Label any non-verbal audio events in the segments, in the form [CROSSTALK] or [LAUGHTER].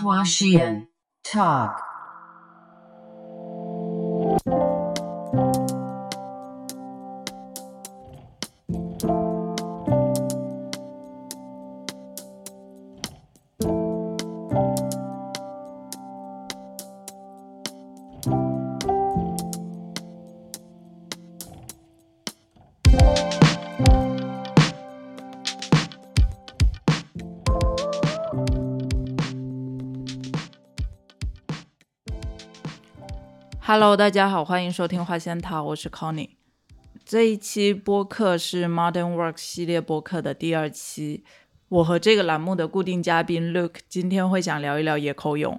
Washian Talk. Hello，大家好，欢迎收听花仙桃，我是 Connie。这一期播客是 Modern Work 系列播客的第二期。我和这个栏目的固定嘉宾 Luke 今天会想聊一聊野口勇。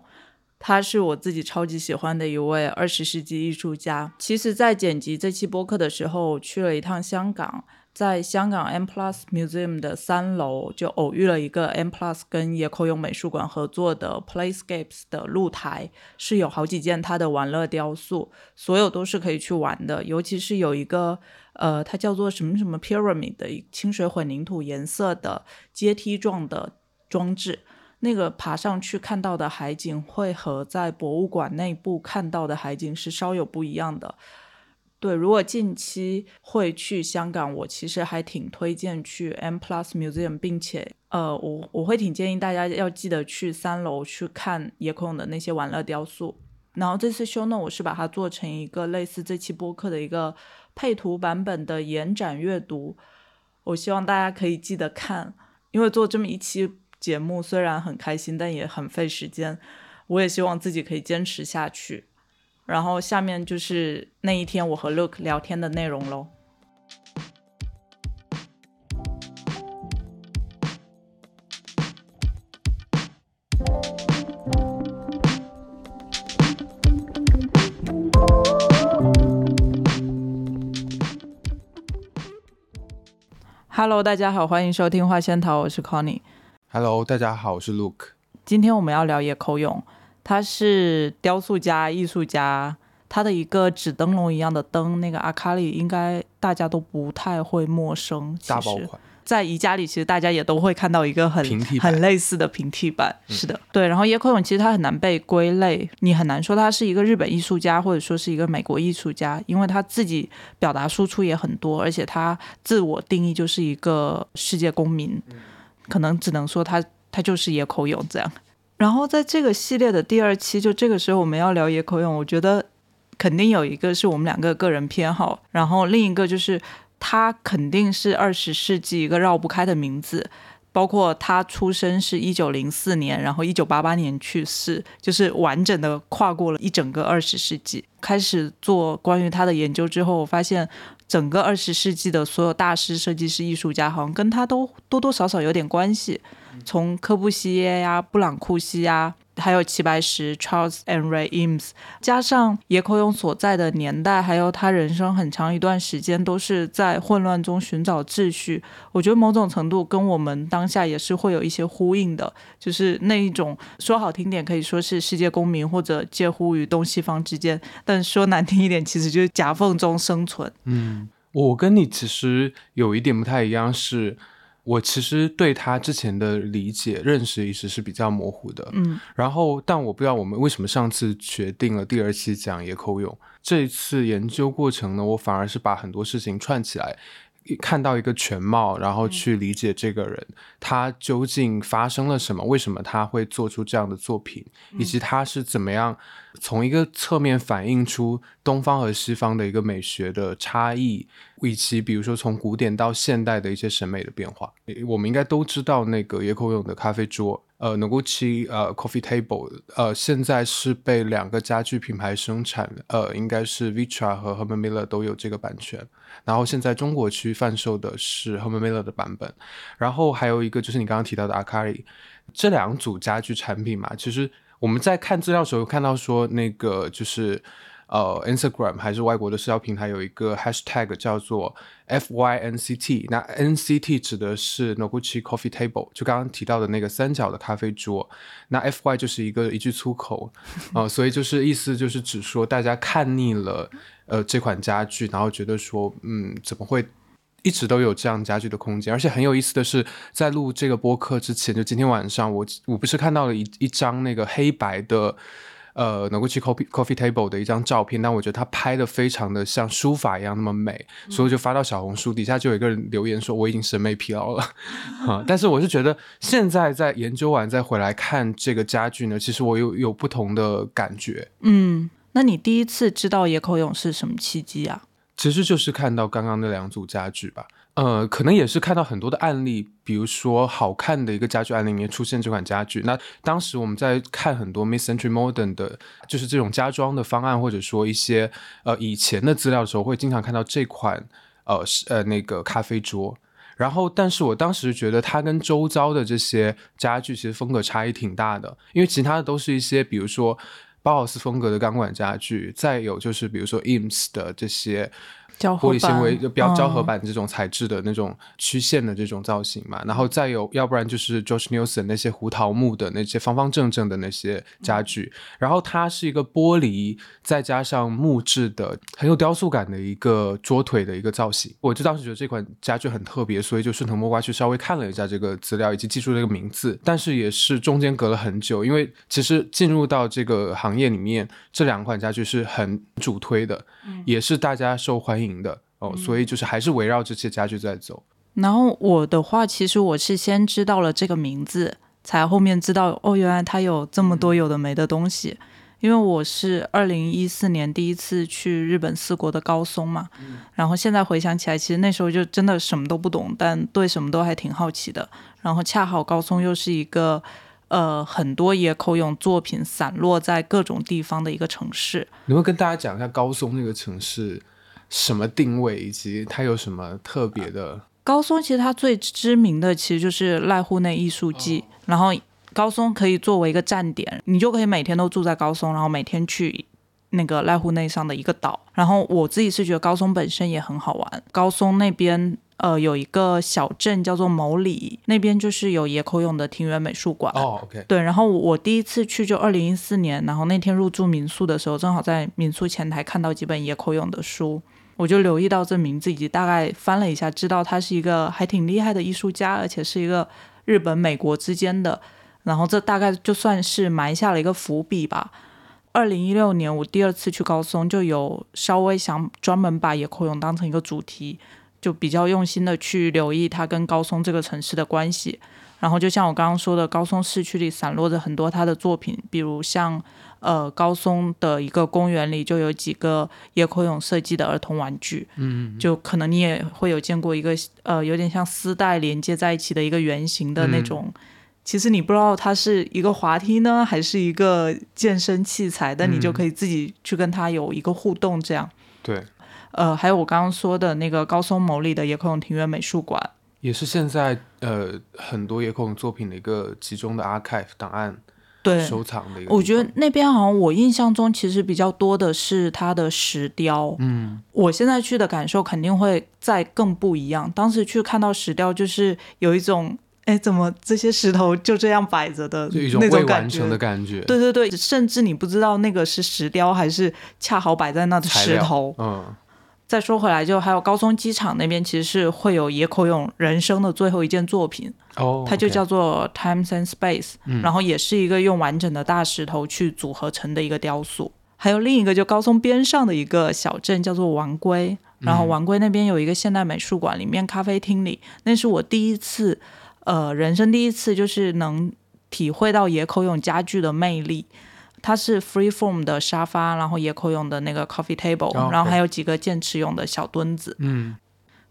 他是我自己超级喜欢的一位二十世纪艺术家。其实，在剪辑这期播客的时候，我去了一趟香港。在香港 M Plus Museum 的三楼，就偶遇了一个 M Plus 跟野口勇美术馆合作的 Playscapes 的露台，是有好几件他的玩乐雕塑，所有都是可以去玩的。尤其是有一个，呃，它叫做什么什么 Pyramid 的清水混凝土颜色的阶梯状的装置，那个爬上去看到的海景，会和在博物馆内部看到的海景是稍有不一样的。对，如果近期会去香港，我其实还挺推荐去 M Plus Museum，并且，呃，我我会挺建议大家要记得去三楼去看野口勇的那些玩乐雕塑。然后这次修呢，我是把它做成一个类似这期播客的一个配图版本的延展阅读。我希望大家可以记得看，因为做这么一期节目虽然很开心，但也很费时间。我也希望自己可以坚持下去。然后下面就是那一天我和 Look 聊天的内容喽。Hello，大家好，欢迎收听花仙桃，我是 Connie。Hello，大家好，我是 Luke。今天我们要聊野口勇。他是雕塑家、艺术家，他的一个纸灯笼一样的灯，那个阿卡里应该大家都不太会陌生。大爆款，在宜家里其实大家也都会看到一个很很类似的平替版。是的，对。然后野口勇其实他很难被归类，你很难说他是一个日本艺术家，或者说是一个美国艺术家，因为他自己表达输出也很多，而且他自我定义就是一个世界公民，可能只能说他他就是野口勇这样。然后在这个系列的第二期，就这个时候我们要聊野口勇，我觉得肯定有一个是我们两个个人偏好，然后另一个就是他肯定是二十世纪一个绕不开的名字，包括他出生是一九零四年，然后一九八八年去世，就是完整的跨过了一整个二十世纪。开始做关于他的研究之后，我发现整个二十世纪的所有大师、设计师、艺术家，好像跟他都多多少少有点关系。从科布西耶呀、布朗库西呀，还有齐白石 Charles and Ray Eames，加上野口勇所在的年代，还有他人生很长一段时间都是在混乱中寻找秩序。我觉得某种程度跟我们当下也是会有一些呼应的，就是那一种说好听点可以说是世界公民或者介乎于东西方之间，但说难听一点，其实就是夹缝中生存。嗯，我跟你其实有一点不太一样是。我其实对他之前的理解、认识一直是比较模糊的，嗯，然后但我不知道我们为什么上次决定了第二期讲野口勇，这一次研究过程呢，我反而是把很多事情串起来。看到一个全貌，然后去理解这个人，他究竟发生了什么？为什么他会做出这样的作品？以及他是怎么样从一个侧面反映出东方和西方的一个美学的差异，以及比如说从古典到现代的一些审美的变化。我们应该都知道那个野口勇的咖啡桌。呃，Noguchi 呃，Coffee Table 呃，现在是被两个家具品牌生产，呃，应该是 Vitra 和 Herman Miller 都有这个版权。然后现在中国区贩售的是 Herman Miller 的版本。然后还有一个就是你刚刚提到的 Akari，这两组家具产品嘛，其实我们在看资料的时候看到说那个就是。呃，Instagram 还是外国的社交平台有一个 hashtag 叫做 FYNCT，那 NCT 指的是 Noguchi Coffee Table，就刚刚提到的那个三角的咖啡桌，那 FY 就是一个一句粗口，呃，所以就是意思就是指说大家看腻了呃这款家具，然后觉得说，嗯，怎么会一直都有这样家具的空间，而且很有意思的是，在录这个播客之前，就今天晚上，我我不是看到了一一张那个黑白的。呃，Noguchi Coffee Coffee Table 的一张照片，但我觉得他拍的非常的像书法一样那么美，所以就发到小红书底下就有一个人留言说我已经审美疲劳了，哈。但是我是觉得现在在研究完再回来看这个家具呢，其实我有有不同的感觉。嗯，那你第一次知道野口勇是什么契机啊？其实就是看到刚刚那两组家具吧。呃，可能也是看到很多的案例，比如说好看的一个家具案例里面出现这款家具。那当时我们在看很多 Mid Century Modern 的，就是这种家装的方案，或者说一些呃以前的资料的时候，会经常看到这款呃是呃那个咖啡桌。然后，但是我当时觉得它跟周遭的这些家具其实风格差异挺大的，因为其他的都是一些比如说包豪斯风格的钢管家具，再有就是比如说 ems 的这些。玻璃纤维就标胶合板这种材质的那种曲线的这种造型嘛，然后再有，要不然就是 George Nielsen 那些胡桃木的那些方方正正的那些家具，然后它是一个玻璃再加上木质的很有雕塑感的一个桌腿的一个造型。我就当时觉得这款家具很特别，所以就顺藤摸瓜去稍微看了一下这个资料以及记住这个名字，但是也是中间隔了很久，因为其实进入到这个行业里面，这两款家具是很主推的，也是大家受欢迎。的哦，所以就是还是围绕这些家具在走。然后我的话，其实我是先知道了这个名字，才后面知道哦，原来它有这么多有的没的东西。因为我是二零一四年第一次去日本四国的高松嘛，然后现在回想起来，其实那时候就真的什么都不懂，但对什么都还挺好奇的。然后恰好高松又是一个呃很多野口勇作品散落在各种地方的一个城市。你会跟大家讲一下高松那个城市？什么定位以及它有什么特别的？高松其实它最知名的其实就是濑户内艺术季，然后高松可以作为一个站点，你就可以每天都住在高松，然后每天去那个濑户内上的一个岛。然后我自己是觉得高松本身也很好玩。高松那边呃有一个小镇叫做某里，那边就是有野口勇的庭园美术馆。哦。对，然后我第一次去就二零一四年，然后那天入住民宿的时候，正好在民宿前台看到几本野口勇的书。我就留意到这名字，以及大概翻了一下，知道他是一个还挺厉害的艺术家，而且是一个日本美国之间的。然后这大概就算是埋下了一个伏笔吧。二零一六年我第二次去高松，就有稍微想专门把野口勇当成一个主题，就比较用心的去留意他跟高松这个城市的关系。然后就像我刚刚说的，高松市区里散落着很多他的作品，比如像。呃，高松的一个公园里就有几个野口勇设计的儿童玩具，嗯，就可能你也会有见过一个呃，有点像丝带连接在一起的一个圆形的那种，其实你不知道它是一个滑梯呢，还是一个健身器材，但你就可以自己去跟它有一个互动，这样。对，呃，还有我刚刚说的那个高松某里的野口勇庭院美术馆，也是现在呃很多野口作品的一个集中的 archive 档案。对，收藏的一个。我觉得那边好像我印象中其实比较多的是它的石雕。嗯，我现在去的感受肯定会再更不一样。当时去看到石雕，就是有一种，哎，怎么这些石头就这样摆着的那种未完成的感觉。对对对，甚至你不知道那个是石雕还是恰好摆在那的石头。嗯。再说回来，就还有高松机场那边，其实是会有野口勇人生的最后一件作品，哦，它就叫做 Times and Space，然后也是一个用完整的大石头去组合成的一个雕塑。还有另一个就高松边上的一个小镇叫做丸龟，然后丸龟那边有一个现代美术馆，里面咖啡厅里，那是我第一次，呃，人生第一次就是能体会到野口勇家具的魅力。它是 freeform 的沙发，然后野口用的那个 coffee table，然后还有几个剑齿用的小墩子。嗯。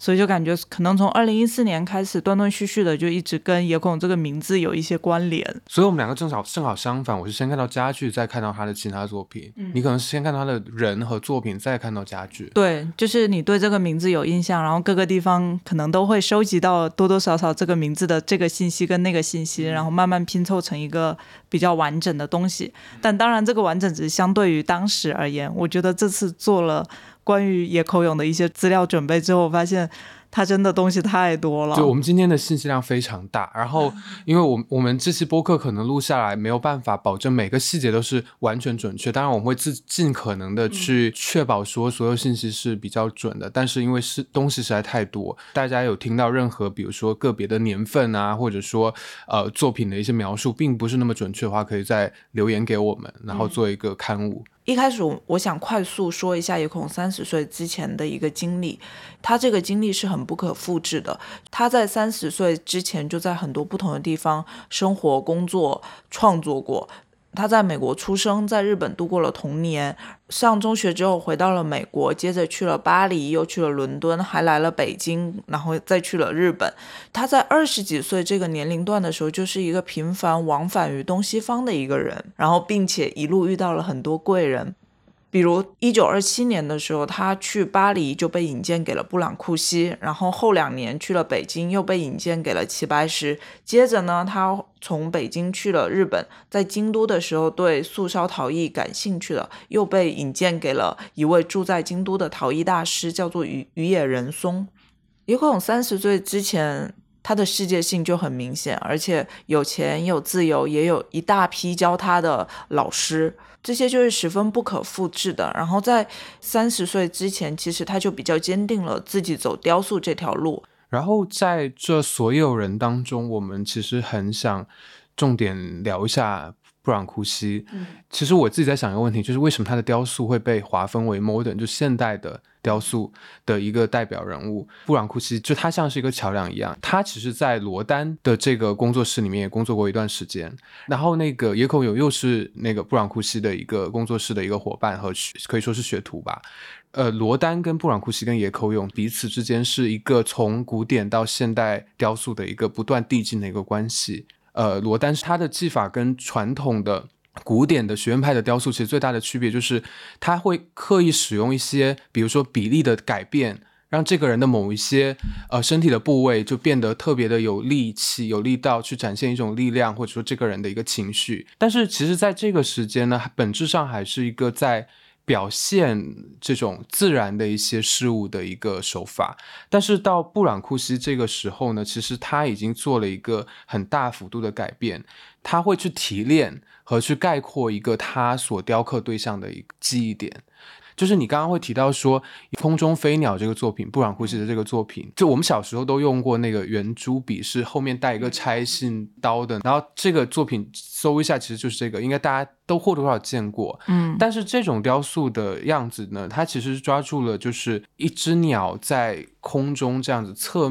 所以就感觉可能从二零一四年开始，断断续续的就一直跟野孔这个名字有一些关联。所以我们两个正好正好相反，我是先看到家具，再看到他的其他作品。嗯，你可能是先看到他的人和作品，再看到家具。对，就是你对这个名字有印象，然后各个地方可能都会收集到多多少少这个名字的这个信息跟那个信息，然后慢慢拼凑成一个比较完整的东西。但当然，这个完整只是相对于当时而言。我觉得这次做了。关于野口勇的一些资料准备之后，我发现他真的东西太多了。对我们今天的信息量非常大，然后因为我我们这期播客可能录下来没有办法保证每个细节都是完全准确，当然我们会尽尽可能的去确保说所有信息是比较准的，但是因为是东西实在太多，大家有听到任何比如说个别的年份啊，或者说呃作品的一些描述并不是那么准确的话，可以再留言给我们，然后做一个刊物。一开始我我想快速说一下野孔三十岁之前的一个经历，他这个经历是很不可复制的。他在三十岁之前就在很多不同的地方生活、工作、创作过。他在美国出生，在日本度过了童年。上中学之后回到了美国，接着去了巴黎，又去了伦敦，还来了北京，然后再去了日本。他在二十几岁这个年龄段的时候，就是一个频繁往返于东西方的一个人，然后并且一路遇到了很多贵人。比如一九二七年的时候，他去巴黎就被引荐给了布朗库西，然后后两年去了北京，又被引荐给了齐白石。接着呢，他从北京去了日本，在京都的时候对素烧陶艺感兴趣了，又被引荐给了一位住在京都的陶艺大师，叫做宇宇野仁松。野口勇三十岁之前，他的世界性就很明显，而且有钱有自由，也有一大批教他的老师。这些就是十分不可复制的。然后在三十岁之前，其实他就比较坚定了自己走雕塑这条路。然后在这所有人当中，我们其实很想重点聊一下布朗库西。嗯，其实我自己在想一个问题，就是为什么他的雕塑会被划分为 modern，就现代的？雕塑的一个代表人物布朗库西，就他像是一个桥梁一样。他其实，在罗丹的这个工作室里面也工作过一段时间。然后，那个野口友又是那个布朗库西的一个工作室的一个伙伴和可以说是学徒吧。呃，罗丹跟布朗库西跟野口勇彼此之间是一个从古典到现代雕塑的一个不断递进的一个关系。呃，罗丹他的技法跟传统的。古典的学院派的雕塑其实最大的区别就是，他会刻意使用一些，比如说比例的改变，让这个人的某一些呃身体的部位就变得特别的有力气、有力道，去展现一种力量，或者说这个人的一个情绪。但是其实在这个时间呢，本质上还是一个在。表现这种自然的一些事物的一个手法，但是到布朗库西这个时候呢，其实他已经做了一个很大幅度的改变，他会去提炼和去概括一个他所雕刻对象的一个记忆点。就是你刚刚会提到说《空中飞鸟》这个作品，布朗库西的这个作品，就我们小时候都用过那个圆珠笔，是后面带一个拆信刀的。然后这个作品搜一下，其实就是这个，应该大家都或多或少见过。嗯，但是这种雕塑的样子呢，它其实是抓住了就是一只鸟在空中这样子侧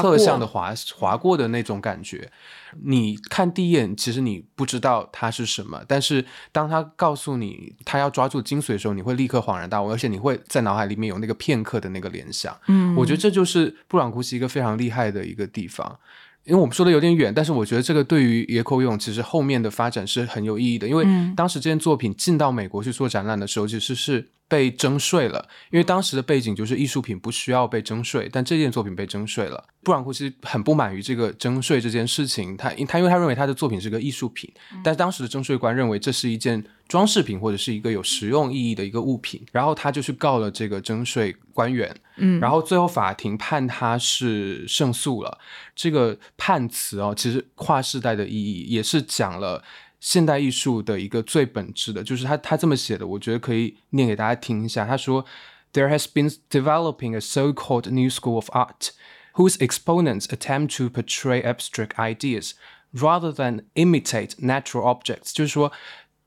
侧向的滑滑过的那种感觉。你看第一眼，其实你不知道它是什么，但是当他告诉你他要抓住精髓的时候，你会立刻恍然大悟，而且你会在脑海里面有那个片刻的那个联想。嗯，我觉得这就是布朗库西一个非常厉害的一个地方。因为我们说的有点远，但是我觉得这个对于野口勇其实后面的发展是很有意义的，因为当时这件作品进到美国去做展览的时候，其实是。被征税了，因为当时的背景就是艺术品不需要被征税，但这件作品被征税了。布朗库西很不满于这个征税这件事情，他他因为他认为他的作品是个艺术品，但当时的征税官认为这是一件装饰品或者是一个有实用意义的一个物品，然后他就去告了这个征税官员，嗯，然后最后法庭判他是胜诉了。这个判词哦，其实跨世代的意义也是讲了。现代艺术的一个最本质的，就是他他这么写的，我觉得可以念给大家听一下。他说：“There has been developing a so-called new school of art, whose exponents attempt to portray abstract ideas rather than imitate natural objects。”就是说，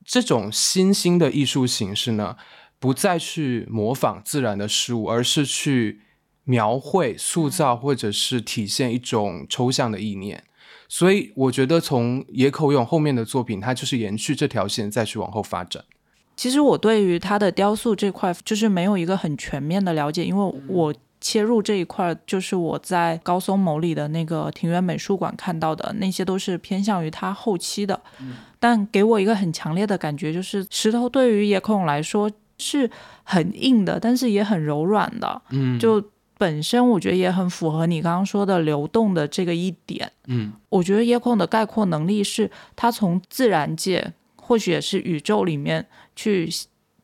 这种新兴的艺术形式呢，不再去模仿自然的事物，而是去描绘、塑造或者是体现一种抽象的意念。所以我觉得从野口勇后面的作品，它就是延续这条线再去往后发展。其实我对于他的雕塑这块就是没有一个很全面的了解，因为我切入这一块就是我在高松某里的那个庭园美术馆看到的那些都是偏向于他后期的。但给我一个很强烈的感觉就是，石头对于野口勇来说是很硬的，但是也很柔软的。嗯，就。本身我觉得也很符合你刚刚说的流动的这个一点。嗯，我觉得夜空的概括能力是，他从自然界或许也是宇宙里面去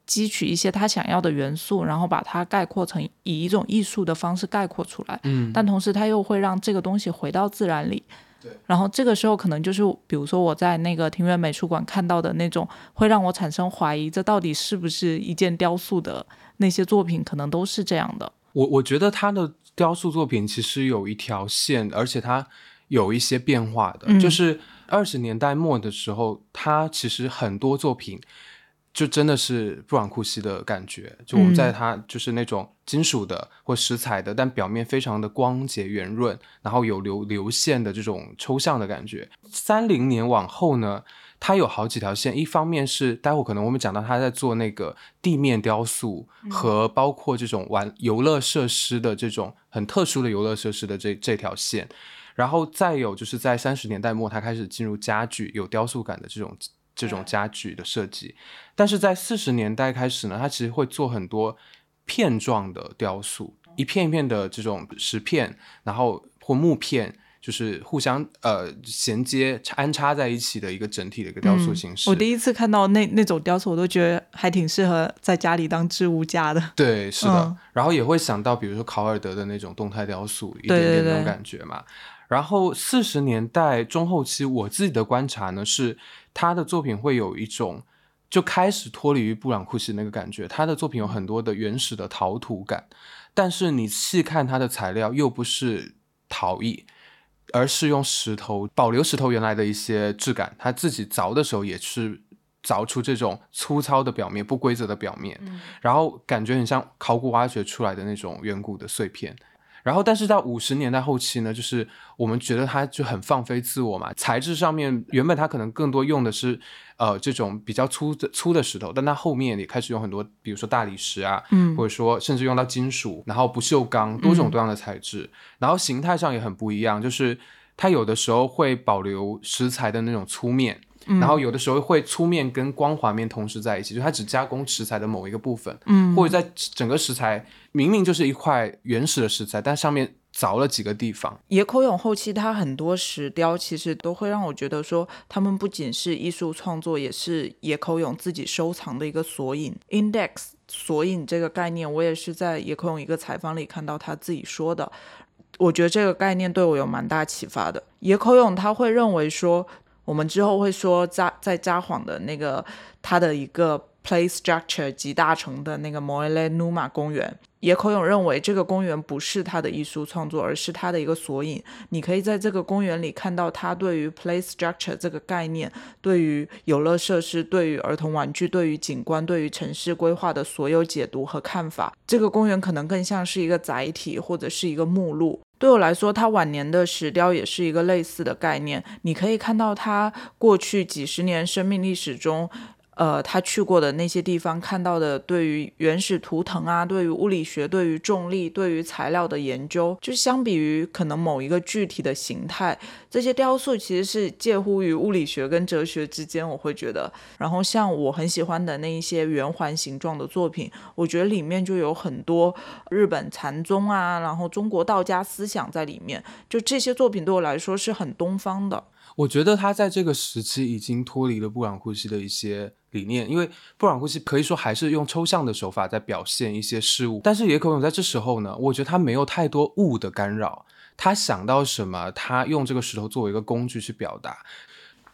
汲取一些他想要的元素，然后把它概括成以一种艺术的方式概括出来。嗯，但同时他又会让这个东西回到自然里。对，然后这个时候可能就是，比如说我在那个庭院美术馆看到的那种，会让我产生怀疑，这到底是不是一件雕塑的那些作品，可能都是这样的。我我觉得他的雕塑作品其实有一条线，而且他有一些变化的，嗯。就是二十年代末的时候，他其实很多作品就真的是布朗库西的感觉，就我们在它就是那种金属的或石材的，但表面非常的光洁圆润，然后有流流线的这种抽象的感觉。三零年往后呢，它有好几条线，一方面是待会可能我们讲到他在做那个地面雕塑和包括这种玩游乐设施的这种很特殊的游乐设施的这这条线，然后再有就是在三十年代末，他开始进入家具有雕塑感的这种这种家具的设计，但是在四十年代开始呢，他其实会做很多片状的雕塑，一片一片的这种石片，然后或木片。就是互相呃衔接安插在一起的一个整体的一个雕塑形式。嗯我第一次看到那那种雕塑，我都觉得还挺适合在家里当置物架的。对，是的，嗯然后也会想到，比如说考尔德的那种动态雕塑，一点点那种感觉嘛。然后四十年代中后期，我自己的观察呢是，他的作品会有一种就开始脱离于布朗库西那个感觉，他的作品有很多的原始的陶土感，但是你细看他的材料又不是陶艺。而是用石头保留石头原来的一些质感，他自己凿的时候也是凿出这种粗糙的表面、不规则的表面，然后感觉很像考古挖掘出来的那种远古的碎片。然后，但是到五十年代后期呢，就是我们觉得它就很放飞自我嘛，材质上面原本它可能更多用的是呃这种比较粗的粗的石头，但它后面也开始用很多，比如说大理石啊，嗯。或者说甚至用到金属，然后不锈钢，多种多样的材质，然后形态上也很不一样，就是它有的时候会保留石材的那种粗面。然后有的时候会粗面跟光滑面同时在一起，就它只加工食材的某一个部分，嗯或者在整个食材明明就是一块原始的食材，但上面凿了几个地方。野口勇后期他很多石雕，其实都会让我觉得说，他们不仅是艺术创作，也是野口勇自己收藏的一个索引。index 索引这个概念，我也是在野口勇一个采访里看到他自己说的。我觉得这个概念对我有蛮大启发的。野口勇他会认为说，我们之后会说札在札幌的那个他的一个 play structure 集大成的那个 Moele Numa 公园，野口勇认为这个公园不是他的艺术创作，而是他的一个索引。你可以在这个公园里看到他对于 play structure 这个概念，对于游乐设施、对于儿童玩具、对于景观、对于城市规划的所有解读和看法。这个公园可能更像是一个载体，或者是一个目录。对我来说，他晚年的石雕也是一个类似的概念。你可以看到他过去几十年生命历史中，呃，他去过的那些地方，看到的对于原始图腾啊，对于物理学、对于重力、对于材料的研究，就相比于可能某一个具体的形态，这些雕塑其实是介乎于物理学跟哲学之间。我会觉得，然后像我很喜欢的那一些圆环形状的作品，我觉得里面就有很多日本禅宗啊，然后中国道家思想在里面。就这些作品对我来说是很东方的。我觉得他在这个时期已经脱离了布朗库西的一些理念，因为布朗库西可以说还是用抽象的手法在表现一些事物，但是野口勇在这时候呢，我觉得他没有太多物的干扰，他想到什么，他用这个石头作为一个工具去表达。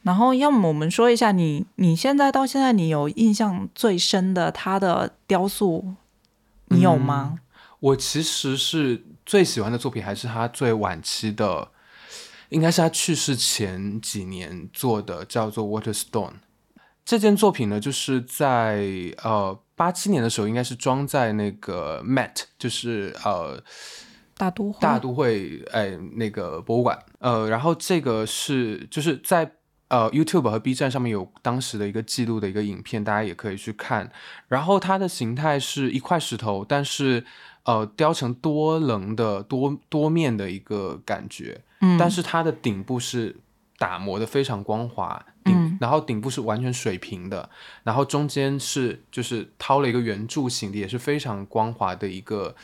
然后，要么我们说一下你你现在到现在你有印象最深的他的雕塑，你有吗？我其实是最喜欢的作品还是他最晚期的，应该是他去世前几年做的，叫做《Waterstone》。这件作品呢，就是在呃八七年的时候，应该是装在那个 Met，就是呃大都会，大都会哎那个博物馆，呃，然后这个是就是在呃 YouTube 和 B 站上面有当时的一个记录的一个影片，大家也可以去看。然后它的形态是一块石头，但是呃雕成多棱的多多面的一个感觉，嗯，但是它的顶部是打磨的非常光滑，顶、然后顶部是完全水平的，然后中间是就是掏了一个圆柱形的，也是非常光滑的一个。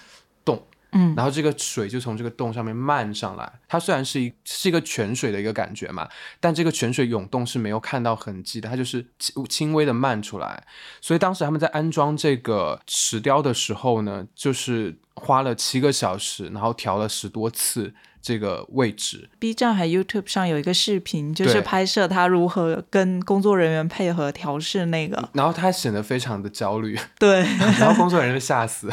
嗯然后这个水就从这个洞上面漫上来。它虽然是一是一个泉水的一个感觉嘛，但这个泉水涌动是没有看到痕迹的，它就是轻轻微的漫出来。所以当时他们在安装这个石雕的时候呢，就是花了七个小时，然后调了十多次这个位置。B 站还 YouTube 上有一个视频，就是拍摄他如何跟工作人员配合调试那个。然后他显得非常的焦虑，对，[LAUGHS] 然后工作人员就吓死。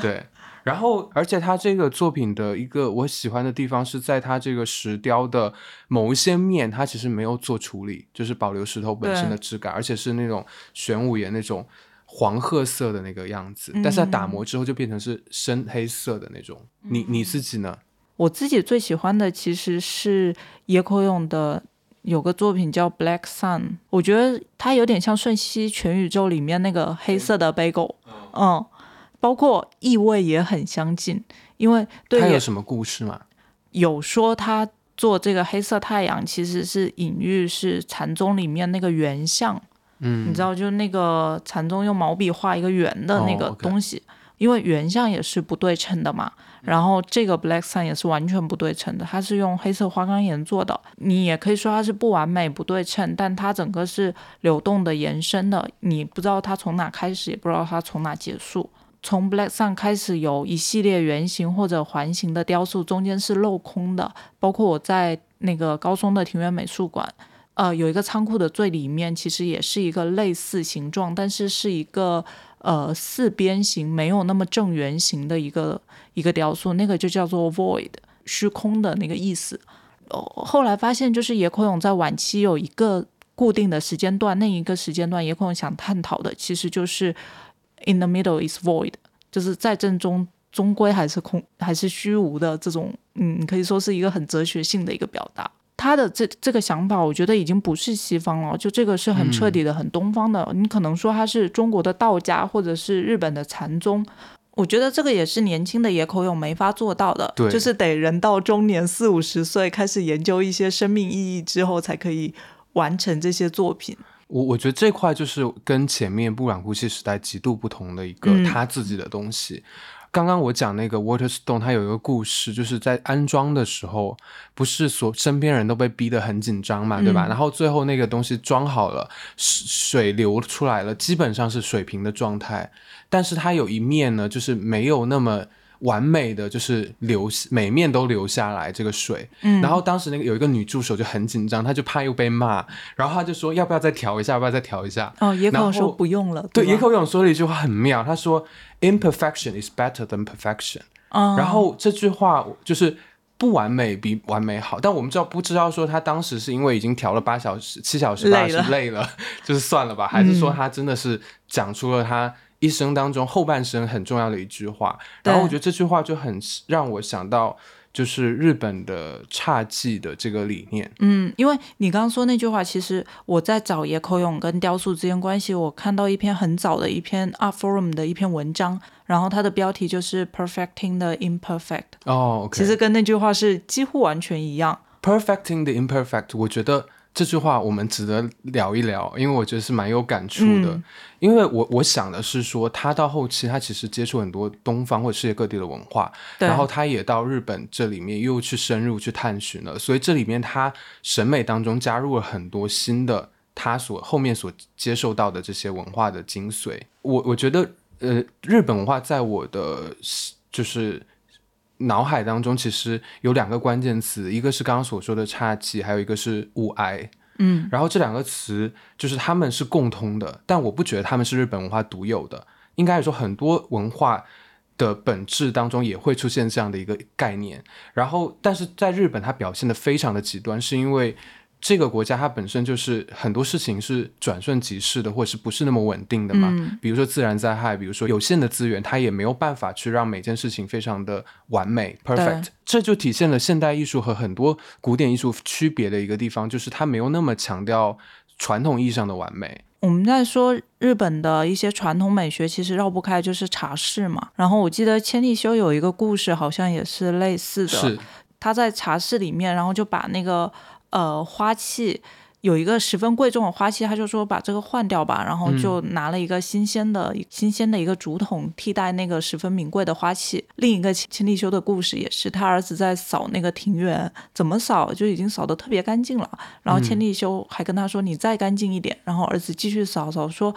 对，然后而且他这个作品的一个我喜欢的地方是在他这个石雕的某一些面，它其实没有做处理，就是保留石头本身的质感，而且是那种玄武岩那种黄褐色的那个样子，但是它打磨之后就变成是深黑色的那种。你你自己呢？我自己最喜欢的其实是野口勇的有个作品叫《Black Sun》，我觉得它有点像《瞬息全宇宙》里面那个黑色的 bagel，嗯，包括意味也很相近，因为对他有什么故事吗？有说他做这个黑色太阳其实是隐喻是禅宗里面那个圆像，嗯，你知道，就是那个禅宗用毛笔画一个圆的那哦个东西，因为圆像也是不对称的嘛。然后这个 Black Sun 也是完全不对称的，它是用黑色花岗岩做的。你也可以说它是不完美、不对称，但它整个是流动的、延伸的，你不知道它从哪开始，也不知道它从哪结束。从 Black Sun 开始有一系列圆形或者环形的雕塑，中间是镂空的，包括我在那个高松的庭园美术馆，呃，有一个仓库的最里面，其实也是一个类似形状，但是是一个呃四边形，没有那么正圆形的一个一个雕塑，那个就叫做 void 虚空的那个意思。哦，后来发现就是野口勇在晚期有一个固定的时间段，那一个时间段野口勇想探讨的其实就是 in the middle is void，就是在正中终归还是空还是虚无的这种，嗯，可以说是一个很哲学性的一个表达。他的这这个想法，我觉得已经不是西方了，就这个是很彻底的、很东方的。你可能说他是中国的道家，或者是日本的禅宗。我觉得这个也是年轻的野口勇没法做到的，对就是得人到中年四五十岁开始研究一些生命意义之后，才可以完成这些作品。我我觉得这块就是跟前面布朗呼吸时代极度不同的一个嗯他自己的东西。刚刚我讲那个 Waterstone，它有一个故事，就是在安装的时候，不是所身边人都被逼得很紧张嘛，对吧？嗯然后最后那个东西装好了，水水流出来了，基本上是水平的状态，但是它有一面呢，就是没有那么。完美的就是流每面都流下来这个水，嗯。然后当时那个有一个女助手就很紧张，她就怕又被骂，然后她就说要不要再调一下，要不要再调一下？哦，野口勇说不用了，对，吧？野口勇说了一句话很妙，他说 “imperfection is better than perfection”，、嗯然后这句话就是不完美比完美好。但我们知道不知道说他当时是因为已经调了八小时、七小时、八小时累了，就是算了吧，还是说他真的是讲出了他一生当中后半生很重要的一句话？然后我觉得这句话就很让我想到。就是日本的侘寂的这个理念，嗯，因为你刚刚说那句话，其实我在找野口勇跟雕塑之间关系，我看到一篇很早的一篇 Art Forum 的一篇文章，然后它的标题就是 Perfecting the Imperfect，哦其实跟那句话是几乎完全一样。perfecting the imperfect，我觉得这句话我们值得聊一聊，因为我觉得是蛮有感触的。嗯因为我我想的是说，他到后期他其实接触很多东方或者世界各地的文化，对然后他也到日本这里面又去深入去探寻了，所以这里面他审美当中加入了很多新的他所后面所接受到的这些文化的精髓。我我觉得呃，日本文化在我的就是脑海当中其实有两个关键词，一个是刚刚所说的侘寂，还有一个是雾霭。嗯，然后这两个词就是他们是共通的，但我不觉得他们是日本文化独有的。应该来说，很多文化的本质当中也会出现这样的一个概念。然后，但是在日本，它表现的非常的极端，是因为这个国家它本身就是很多事情是转瞬即逝的，或者是不是那么稳定的嘛？嗯比如说自然灾害，比如说有限的资源，它也没有办法去让每件事情非常的完美 perfect。这就体现了现代艺术和很多古典艺术区别的一个地方，就是它没有那么强调传统意义上的完美。我们在说日本的一些传统美学，其实绕不开就是茶室嘛。然后我记得千利休有一个故事，好像也是类似的。是，他在茶室里面，然后就把那个呃花器有一个十分贵重的花器，他就说把这个换掉吧，然后就拿了一个新鲜的、新鲜的一个竹筒替代那个十分名贵的花器。另一个千千利休的故事也是，他儿子在扫那个庭园，怎么扫就已经扫得特别干净了，然后千利休还跟他说：“你再干净一点。”然后儿子继续扫扫说。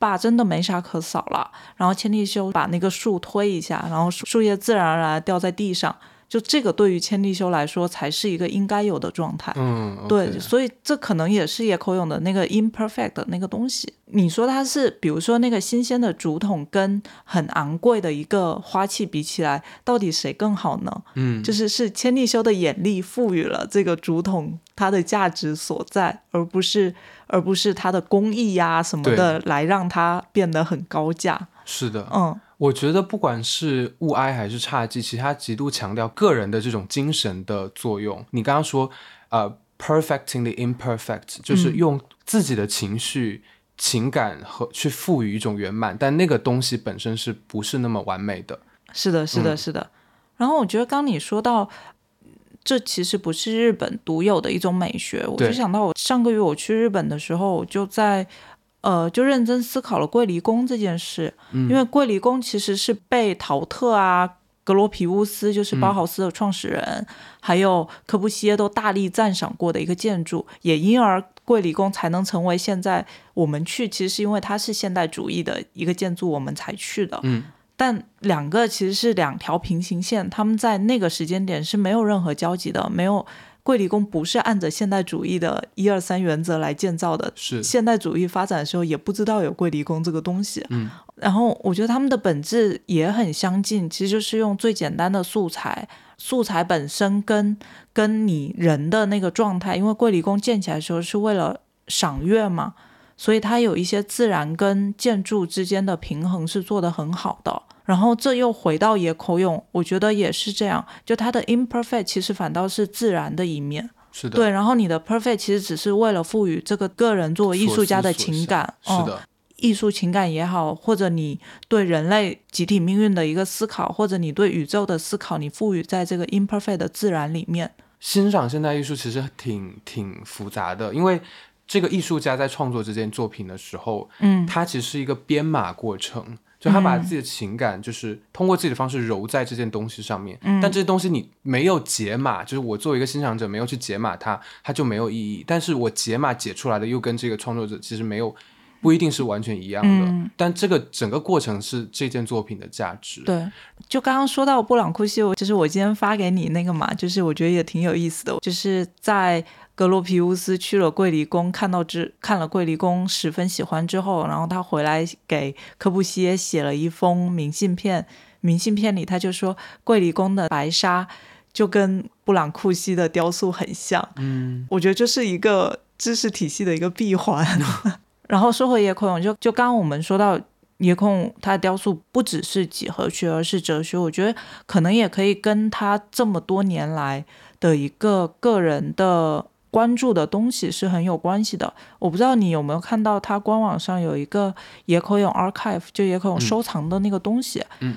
爸真的没啥可扫了，然后千利休把那个树推一下，然后树树叶自然而然掉在地上。就这个对于千利休来说才是一个应该有的状态。嗯，对，所以这可能也是野口勇的那个 imperfect 的那个东西。你说它是，比如说那个新鲜的竹筒跟很昂贵的一个花器比起来，到底谁更好呢？嗯，就是是千利休的眼力赋予了这个竹筒它的价值所在，而不是而不是它的工艺呀什么的来让它变得很高价。是的，嗯。我觉得不管是物哀还是侘寂，其实它极度强调个人的这种精神的作用。你刚刚说，呃，perfecting the imperfect，就是用自己的情绪、情感和去赋予一种圆满，但那个东西本身是不是那么完美的？是的，是的，是的。然后我觉得刚你说到，这其实不是日本独有的一种美学，我就想到我上个月我去日本的时候，我就在。呃，就认真思考了桂离宫这件事，因为桂离宫其实是被陶特啊、格罗皮乌斯，就是包豪斯的创始人，还有科布西耶都大力赞赏过的一个建筑，也因而桂离宫才能成为现在我们去，其实是因为它是现代主义的一个建筑，我们才去的。嗯，但两个其实是两条平行线，他们在那个时间点是没有任何交集的，没有。桂离宫不是按着现代主义的一二三原则来建造的，是现代主义发展的时候也不知道有桂离宫这个东西。嗯，然后我觉得他们的本质也很相近，其实就是用最简单的素材，素材本身跟跟你人的那个状态，因为桂离宫建起来的时候是为了赏月嘛，所以它有一些自然跟建筑之间的平衡是做得很好的。然后这又回到野口勇，我觉得也是这样，就他的 imperfect 其实反倒是自然的一面，是的，对。然后你的 perfect 其实只是为了赋予这个个人作为艺术家的情感，是的，艺术情感也好，或者你对人类集体命运的一个思考，或者你对宇宙的思考，你赋予在这个 imperfect 的自然里面。欣赏现代艺术其实挺挺复杂的，因为这个艺术家在创作这件作品的时候，嗯，他其实是一个编码过程。就他把自己的情感，就是通过自己的方式揉在这件东西上面，但这些东西你没有解码，就是我作为一个欣赏者没有去解码它，它就没有意义。但是我解码解出来的又跟这个创作者其实没有，不一定是完全一样的。但这个整个过程是这件作品的价值。对，就刚刚说到布朗库西，就是我今天发给你那个嘛，就是我觉得也挺有意思的，就是在。格罗皮乌斯去了桂离宫，看到之看了桂离宫，十分喜欢之后，然后他回来给科布西耶写了一封明信片。明信片里他就说，桂离宫的白纱就跟布朗库西的雕塑很像。嗯，我觉得这是一个知识体系的一个闭环。[LAUGHS] 然后说回野空，就就刚刚我们说到野空，他的雕塑不只是几何学，而是哲学。我觉得可能也可以跟他这么多年来的一个个人的。关注的东西是很有关系的。我不知道你有没有看到他官网上有一个野口勇 archive，就野口勇收藏的那个东西。嗯。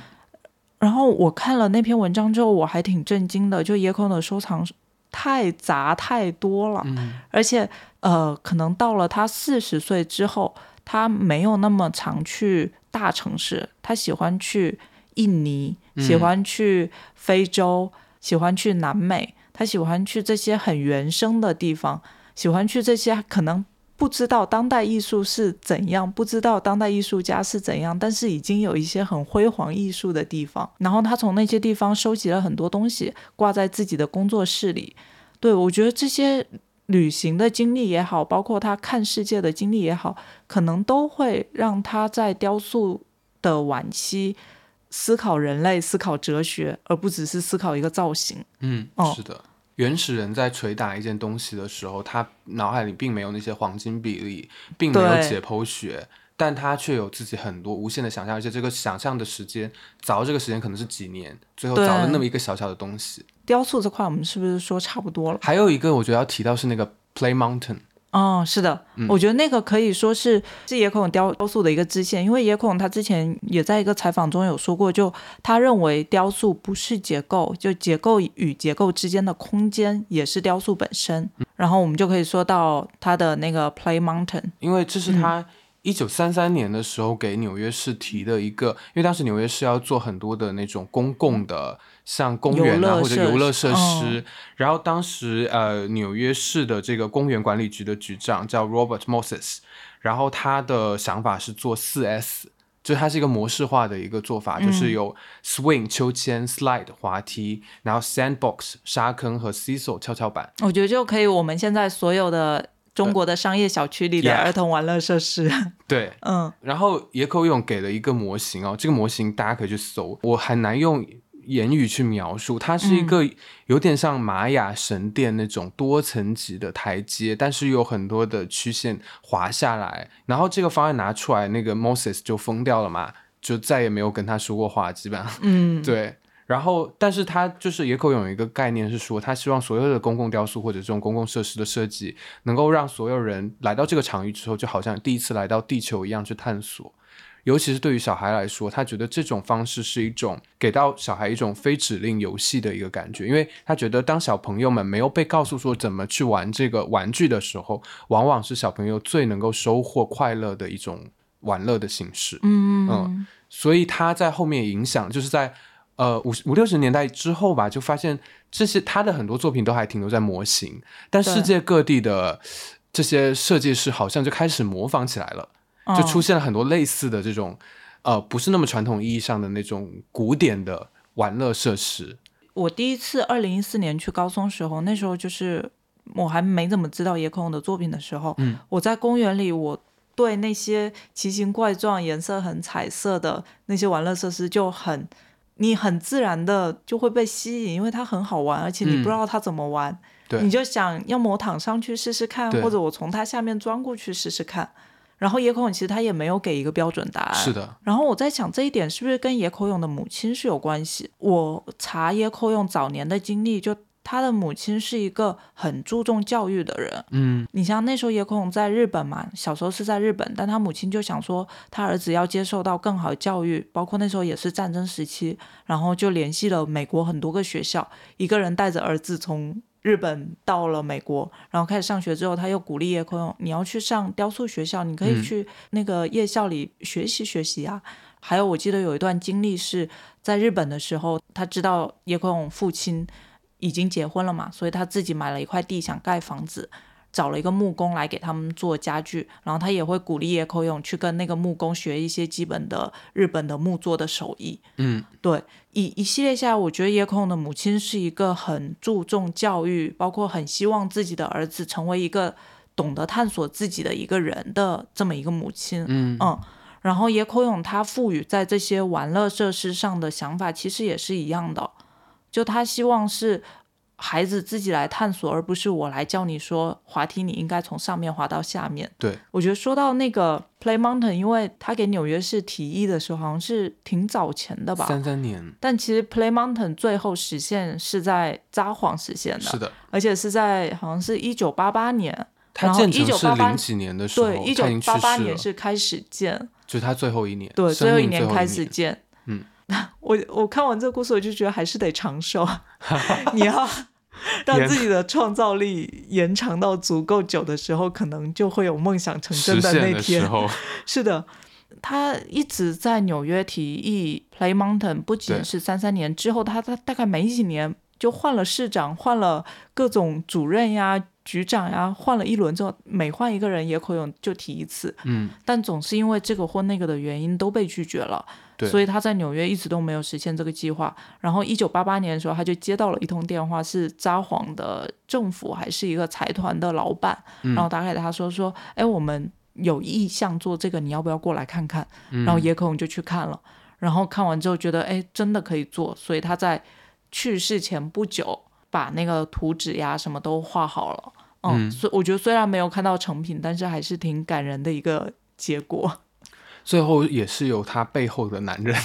然后我看了那篇文章之后，我还挺震惊的。就野口勇的收藏太杂太多了，而且呃，可能到了他四十岁之后，他没有那么常去大城市，他喜欢去印尼，喜欢去非洲，喜欢去南美。他喜欢去这些很原生的地方，喜欢去这些可能不知道当代艺术是怎样，不知道当代艺术家是怎样，但是已经有一些很辉煌艺术的地方。然后他从那些地方收集了很多东西，挂在自己的工作室里。对我觉得这些旅行的经历也好，包括他看世界的经历也好，可能都会让他在雕塑的晚期思考人类、思考哲学，而不只是思考一个造型。嗯，是的。原始人在捶打一件东西的时候，他脑海里并没有那些黄金比例，并没有解剖学，但他却有自己很多无限的想象，而且这个想象的时间凿这个时间可能是几年，最后凿了那么一个小小的东西。雕塑这块，我们是不是说差不多了？还有一个我觉得要提到是那个 Play Mountain，哦，是的，嗯我觉得那个可以说是是野孔雕雕塑的一个支线，因为野孔他之前也在一个采访中有说过，就他认为雕塑不是结构，就结构与结构之间的空间也是雕塑本身。然后我们就可以说到他的那个 Play Mountain，因为这是他一九三三年的时候给纽约市提的一个，因为当时纽约市要做很多的那种公共的，像公园啊或者游乐设施，然后当时呃纽约市的这个公园管理局的局长叫 Robert Moses，然后他的想法是做四 S。就它是一个模式化的一个做法，就是有 swing 秋千、slide 滑梯，然后 sandbox 沙坑和 seesaw 跷跷板。我觉得就可以我们现在所有的中国的商业小区里的儿童玩乐设施，[LAUGHS] 对，[LAUGHS] 嗯，然后野口勇给了一个模型哦，这个模型大家可以去搜，我很难用言语去描述，它是一个有点像玛雅神殿那种多层级的台阶，但是有很多的曲线滑下来。然后这个方案拿出来，那个 Moses 就疯掉了嘛，就再也没有跟他说过话，基本上。嗯，对。然后，但是他就是野口勇有一个概念是说，他希望所有的公共雕塑或者这种公共设施的设计，能够让所有人来到这个场域之后，就好像第一次来到地球一样去探索。尤其是对于小孩来说，他觉得这种方式是一种给到小孩一种非指令游戏的一个感觉，因为他觉得当小朋友们没有被告诉说怎么去玩这个玩具的时候，往往是小朋友最能够收获快乐的一种玩乐的形式。嗯嗯所以他在后面影响，就是在呃五五六十年代之后吧，就发现这些他的很多作品都还停留在模型，但世界各地的这些设计师好像就开始模仿起来了，就出嗯现了很多类似的这种呃不是那么传统意义上的那种古典的玩乐设施。我第一次二零一四年去高松时候，那时候就是我还没怎么知道野口勇的作品的时候，嗯，我在公园里，我对那些奇形怪状、颜色很彩色的那些玩乐设施就很，你很自然的就会被吸引，因为它很好玩，而且你嗯不知道它怎么玩，对。你就想要么我躺上去试试看，或者我从它下面钻过去试试看。然后野口勇其实他也没有给一个标准答案，是的，然后我在想这一点是不是跟野口勇的母亲是有关系？我查野口勇早年的经历，就他的母亲是一个很注重教育的人。嗯你像那时候野口勇在日本嘛，小时候是在日本，但他母亲就想说他儿子要接受到更好的教育，包括那时候也是战争时期，然后就联系了美国很多个学校，一个人带着儿子从日本到了美国，然后开始上学之后，他又鼓励野口勇，你要去上雕塑学校，你可以嗯去那个夜校里学习学习啊。还有，我记得有一段经历是在日本的时候，他知道野口勇父亲已经结婚了嘛，所以他自己买了一块地想盖房子，找了一个木工来给他们做家具，然后他也会鼓励野口勇去跟那个木工学一些基本的日本的木作的手艺。嗯对，一一系列下来，我觉得野口勇的母亲是一个很注重教育，包括很希望自己的儿子成为一个懂得探索自己的一个人的这么一个母亲。嗯嗯，然后野口勇他赋予在这些玩乐设施上的想法，其实也是一样的，就他希望是孩子自己来探索，而不是我来教你说滑梯你应该从上面滑到下面。对，我觉得说到那个 Play Mountain，因为他给纽约市提议的时候好像是挺早前的吧，三三年，但其实 Play Mountain 最后实现是在札幌实现的，是的，而且是在好像是一九八八年，他然后建成是1988零几年的时候，对，一九八八，年是开始建，就是他最后一年，对，最后一年开始建。嗯，我我看完这个故事，我就觉得还是得长寿，[LAUGHS] 你要 [LAUGHS] 让自己的创造力延长到足够久的时候，可能就会有梦想成真的那天。的，[LAUGHS] 是的，他一直在纽约提议 Play Mountain，不仅是三三年之后，他他大概没几年就换了市长，换了各种主任呀、局长呀，换了一轮之后，每换一个人，野口勇就提一次，嗯，但总是因为这个或那个的原因都被拒绝了。对所以他在纽约一直都没有实现这个计划。然后一九八八年的时候，他就接到了一通电话，是札幌的政府还是一个财团的老板，嗯然后打给他说说，哎，我们有意向做这个，你要不要过来看看？嗯然后野口勇就去看了，然后看完之后觉得，哎，真的可以做，所以他在去世前不久把那个图纸呀什么都画好了。嗯，嗯所以我觉得虽然没有看到成品，但是还是挺感人的一个结果。[LAUGHS] 最后也是有他背后的男人，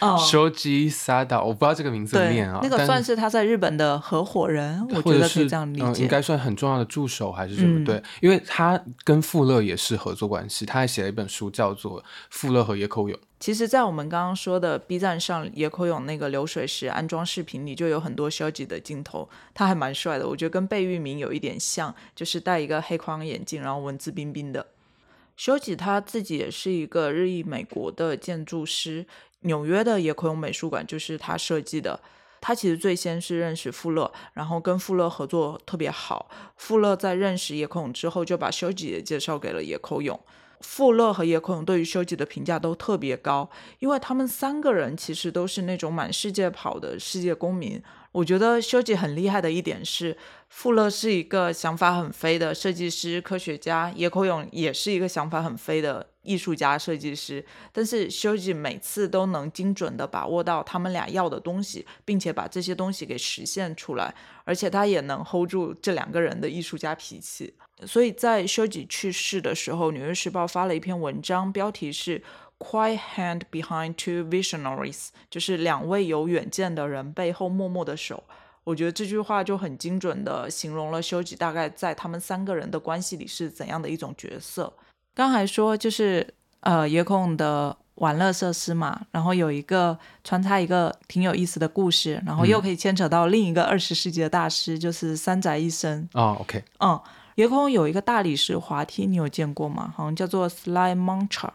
哦，Shoji Sada，我不知道这个名字对念啊，，那个算是他在日本的合伙人，我觉得可以这样理嗯，解。应该算很重要的助手还是什么？嗯对，因为他跟富勒也是合作关系，他还写了一本书叫做《富勒和野口勇》。其实，在我们刚刚说的 B 站上野口勇那个流水石安装视频里，就有很多 Shoji 的镜头，他还蛮帅的，我觉得跟贝聿铭有一点像，就是戴一个黑框眼镜，然后文质彬彬的。Shoji 他自己也是一个日裔美国的建筑师，纽约的野口勇美术馆就是他设计的。他其实最先是认识富勒，然后跟富勒合作特别好。富勒在认识野口勇之后，就把修吉也介绍给了野口勇。富勒和野口勇对于修吉的评价都特别高，因为他们三个人其实都是那种满世界跑的世界公民。我觉得修吉很厉害的一点是，富勒是一个想法很飞的设计师、科学家，野口勇也是一个想法很飞的艺术家、设计师。但是修吉每次都能精准的把握到他们俩要的东西，并且把这些东西给实现出来，而且他也能 hold 住这两个人的艺术家脾气。所以在修吉去世的时候，《纽约时报》发了一篇文章，标题是 “Quiet hand behind two visionaries”，就是两位有远见的人背后默默的手。我觉得这句话就很精准的形容了修吉大概在他们三个人的关系里是怎样的一种角色。刚才说就是呃野空的玩乐设施嘛，然后有一个穿插一个挺有意思的故事，然后又可以牵扯到另一个二十世纪的大师，就是三宅一生。哦，OK，嗯，野空有一个大理石滑梯，你有见过吗？好像叫做 Slide Mantra，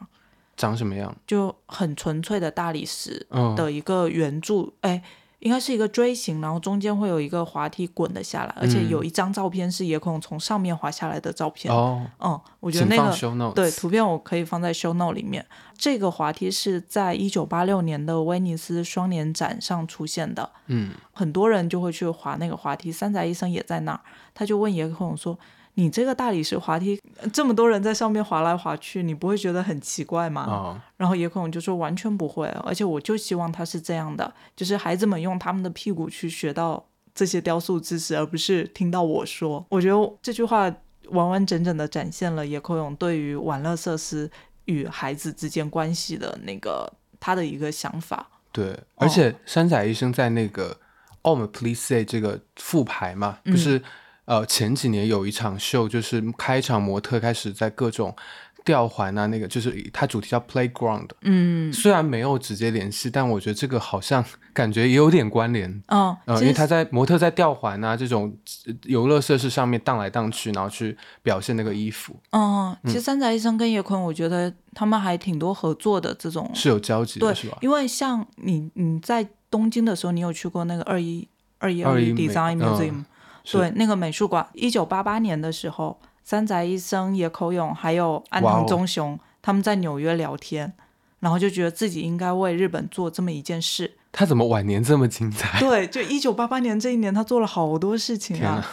长什么样？就很纯粹的大理石嗯，的一个圆柱，哎、应该是一个锥形，然后中间会有一个滑梯滚了下来，而且嗯有一张照片是野口勇从上面滑下来的照片。哦，嗯，我觉得那个。对图片我可以放在 show note 里面。这个滑梯是在一九八六年的威尼斯双年展上出现的，嗯，很多人就会去滑那个滑梯。三宅医生也在那儿，他就问野口勇说：“你这个大理石滑梯，呃这么多人在上面滑来滑去，你不会觉得很奇怪吗？”哦，然后野口勇就说：“完全不会，而且我就希望他是这样的，就是孩子们用他们的屁股去学到这些雕塑知识，而不是听到我说。”我觉得这句话完完整整的展现了野口勇对于玩乐设施与孩子之间关系的那个他的一个想法。对，而且山仔医生在那个《Om Please Say》这个复牌嘛，不是、呃前几年有一场秀，就是开场模特开始在各种吊环啊，那个就是它主题叫 Playground，嗯虽然没有直接联系，但我觉得这个好像感觉也有点关联。嗯，呃，因为他在模特在吊环啊这种呃游乐设施上面荡来荡去，然后去表现那个衣服，嗯，其实三宅医生跟叶坤，我觉得他们还挺多合作的这种是有交集的，对是吧？因为像你你在东京的时候，你有去过那个二一二一一二一 Design 嗯 Museum，、是对，那个美术馆，一九八八年的时候，三宅一生、野口勇还有安藤忠雄、他们在纽约聊天，然后就觉得自己应该为日本做这么一件事。他怎么晚年这么精彩？对，就一九八八年这一年，他做了好多事情啊。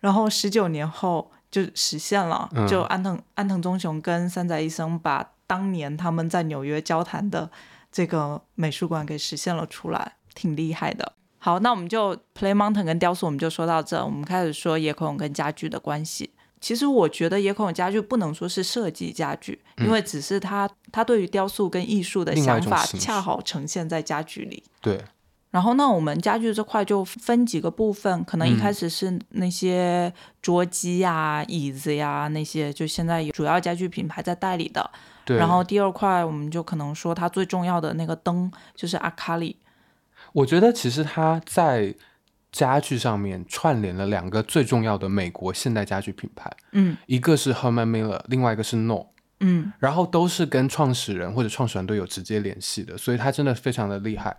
然后十九年后就实现了，嗯就安藤安藤忠雄跟三宅一生把当年他们在纽约交谈的这个美术馆给实现了出来，挺厉害的。好，那我们就 Play Mountain 跟雕塑我们就说到这，我们开始说野口勇跟家具的关系。其实我觉得野口勇家具不能说是设计家具，因为只是他他对于雕塑跟艺术的想法恰好呈现在家具里。对，然后那，我们家具这块就分几个部分，可能一嗯开始是那些桌机呀、椅子呀那些，就现在主要家具品牌在代理的。对。然后第二块，我们就可能说它最重要的那个灯就是阿卡里。我觉得其实他在家具上面串联了两个最重要的美国现代家具品牌，嗯。一个是 Herman Miller，另外一个是 No，嗯。然后都是跟创始人或者创始团队有直接联系的，所以他真的非常的厉害。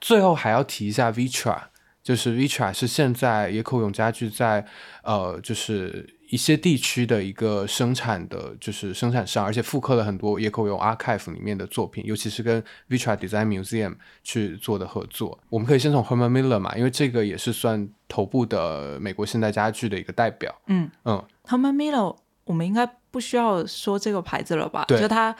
最后还要提一下 Vitra，就是 Vitra 是现在野口勇家具在呃就是一些地区的一个生产的就是生产商，而且复刻了很多野口勇 Archive 里面的作品，尤其是跟 Vitra Design Museum 去做的合作。我们可以先从 Herman Miller 嘛，因为这个也是算头部的美国现代家具的一个代表。嗯嗯，，Herman Miller，我们应该不需要说这个牌子了吧？对就它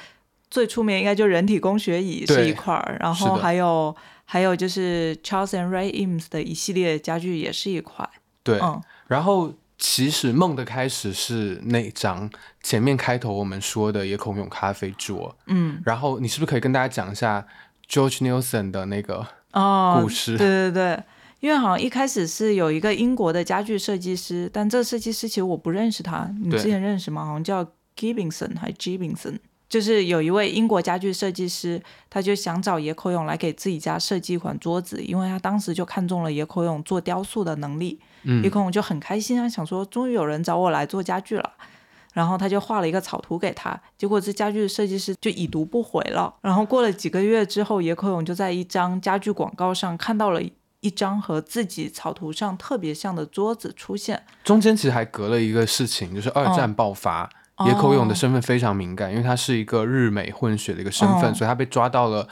最出名应该就人体工学椅是一块儿，然后还有还有就是 Charles and Ray Eames 的一系列家具也是一块。对，嗯然后其实梦的开始是那张前面开头我们说的野口勇咖啡桌，嗯。然后你是不是可以跟大家讲一下 George Nielsen 的那个哦，故事？对对对，因为好像一开始是有一个英国的家具设计师，但这个设计师其实我不认识他，你之前认识吗？好像叫 Gibbingson 还 Gibbingson，就是有一位英国家具设计师，他就想找野口勇来给自己家设计一款桌子，因为他当时就看中了野口勇做雕塑的能力，嗯野口勇就很开心啊，想说终于有人找我来做家具了。然后他就画了一个草图给他，结果这家具设计师就已读不回了。然后过了几个月之后，野口勇就在一张家具广告上看到了一张和自己草图上特别像的桌子出现。中间其实还隔了一个事情，就是二战爆发。哦野口勇的身份非常敏感，因为他是一个日美混血的一个身份，哦所以他被抓到了，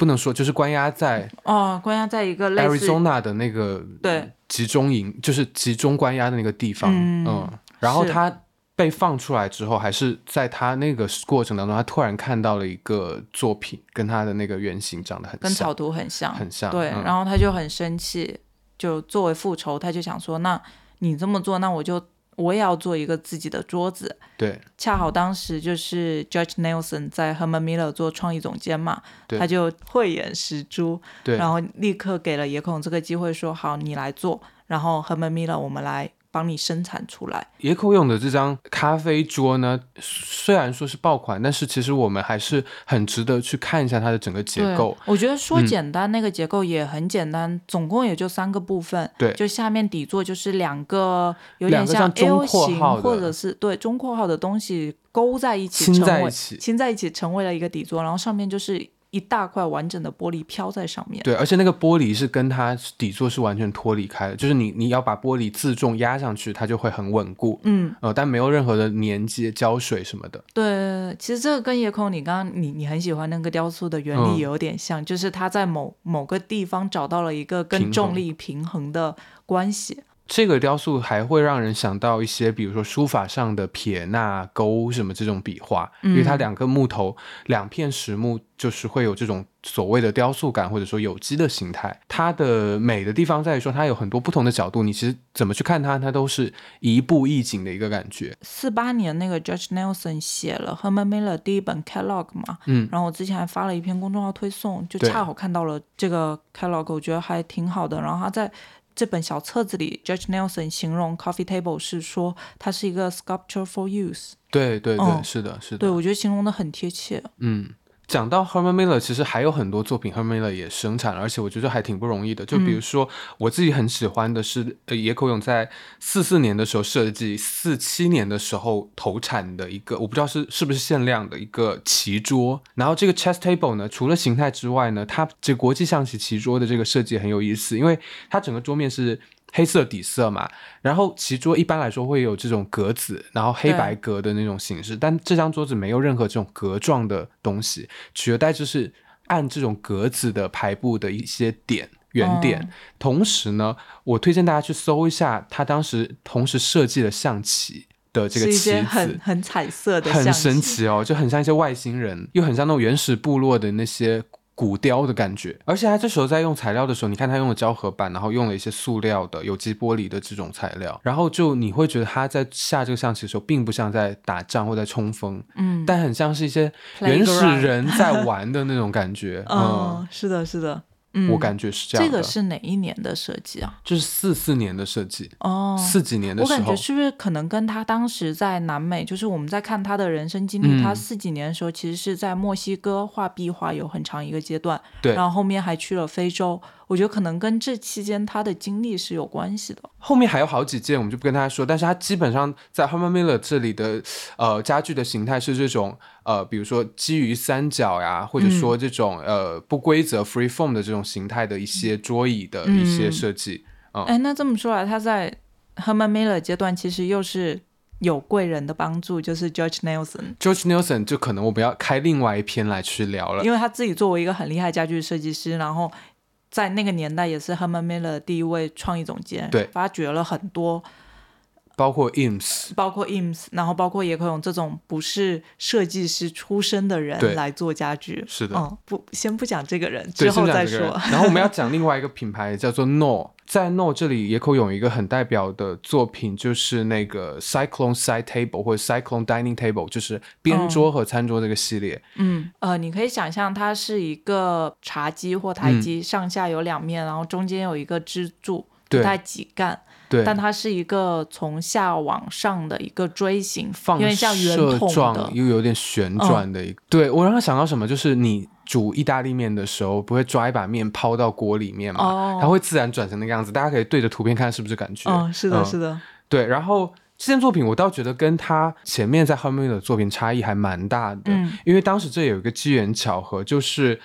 不能说就是关押在哦，关押在一个类似 Arizona 的那个对集中营，就是集中关押的那个地方。嗯是然后他被放出来之后，还是在他那个过程当中，他突然看到了一个作品，跟他的那个原型长得很像跟草。图很像，很像对，嗯然后他就很生气，就作为复仇，他就想说，那你这么做，那我就我也要做一个自己的桌子。对恰好当时就是 Judge Nelson 在 Herman Miller 做创意总监嘛，对他就慧眼识珠，对，然后立刻给了野孔这个机会说，好，你来做，然后 Herman Miller 我们来帮你生产出来。野口勇的这张咖啡桌呢，虽然说是爆款，但是其实我们还是很值得去看一下它的整个结构。我觉得说嗯简单，那个结构也很简单，总共也就三个部分。对就下面底座就是两个有点像中 L 型或者是对中括号的东西勾在一起，亲成为在一起亲在一起成为了一个底座，然后上面就是一大块完整的玻璃飘在上面。对，而且那个玻璃是跟它底座是完全脱离开的，就是你你要把玻璃自重压上去，它就会很稳固。嗯，呃，但没有任何的粘接、胶水什么的。对，其实这个跟夜空你刚刚你你很喜欢那个雕塑的原嗯理有点像，就是它在某某个地方找到了一个跟重力平衡的关系。这个雕塑还会让人想到一些，比如说书法上的撇捺、勾什么这种笔画，因为它两个木头、两片实木，就是会有这种所谓的雕塑感，或者说有机的形态。它的美的地方在于说，它有很多不同的角度，你其实怎么去看它，它都是一步一景的一个感觉。四八年那个 Judge Nelson 写了 Herman Miller 第一本 catalog 嘛，嗯，然后我之前还发了一篇公众号推送，就恰好看到了这个 catalog，我觉得还挺好的。然后他在这本小册子里，Judge Nelson 形容 coffee table 是说它是一个 sculpture for use，对对对，嗯是的，是的。对我觉得形容的很贴切。嗯，讲到 Herman Miller，其实还有很多作品 Herman Miller 也生产了，而且我觉得还挺不容易的。就比如说，我自己很喜欢的是，呃，野口勇在四四年的时候设计，四七年的时候投产的一个，我不知道是是不是限量的一个棋桌。然后这个 chess table 呢，除了形态之外呢，它这国际象棋棋桌的这个设计很有意思，因为它整个桌面是。黑色底色嘛，然后棋桌一般来说会有这种格子，然后黑白格的那种形式，但这张桌子没有任何这种格状的东西，取而代之是按这种格子的排布的一些点。圆点，哦同时呢，我推荐大家去搜一下，他当时同时设计的象棋的这个棋子，很很彩色的很神奇哦，就很像一些外星人，又很像那种原始部落的那些骨雕的感觉。而且他这时候在用材料的时候，你看他用了胶合板，然后用了一些塑料的、有机玻璃的这种材料，然后就你会觉得他在下这个象棋的时候，并不像在打仗或在冲锋，嗯但很像是一些原始人在玩的那种感觉。[LAUGHS] 嗯，嗯，是的，是的，嗯，我感觉是这样的。这个是哪一年的设计啊？就是四四年的设计，哦，四几年的时候我感觉，是不是可能跟他当时在南美，就是我们在看他的人生经历，嗯。他四几年的时候其实是在墨西哥画壁画有很长一个阶段，对。然后后面还去了非洲，我觉得可能跟这期间他的经历是有关系的。后面还有好几件，我们就不跟大家说。但是他基本上在 Herman Miller 这里的呃家具的形态是这种呃，比如说基于三角呀，或者说这种、呃不规则 free form 的这种形态的一些桌椅的一些设计。嗯哎，那这么说来，他在 Herman Miller 阶段其实又是有贵人的帮助，就是 George Nelson。George Nelson 就可能我们要开另外一篇来去聊了。因为他自己作为一个很厉害家具设计师，然后在那个年代也是 Herman Miller 第一位创意总监，对。发掘了很多包括 IMS，包括 IMS，然后包括野口勇这种不是设计师出身的人来做家具。是的。嗯，不，先不讲这个人，对，之后再说。然后我们要 [LAUGHS] 讲另外一个品牌叫做 No，在 No 这里，野口勇一个很代表的作品就是那个 Cyclone Side Table 或者 Cyclone Dining Table，就是边桌和餐桌这个系列。嗯，呃，你可以想象它是一个茶几或台嗯，上下有两面，然后中间有一个支柱，对。就带几干，对，但它是一个从下往上的一个锥形，放射筒状，又有点旋转的一个。对我让他想到什么，就是你煮意大利面的时候，不会抓一把面抛到锅里面嘛，哦它会自然转成那个样子。大家可以对着图片看是不是感觉？嗯，是的，嗯是的，对，然后这件作品我倒觉得跟他前面在 Hermé 的作品差异还蛮大的，嗯因为当时这有一个机缘巧合，就是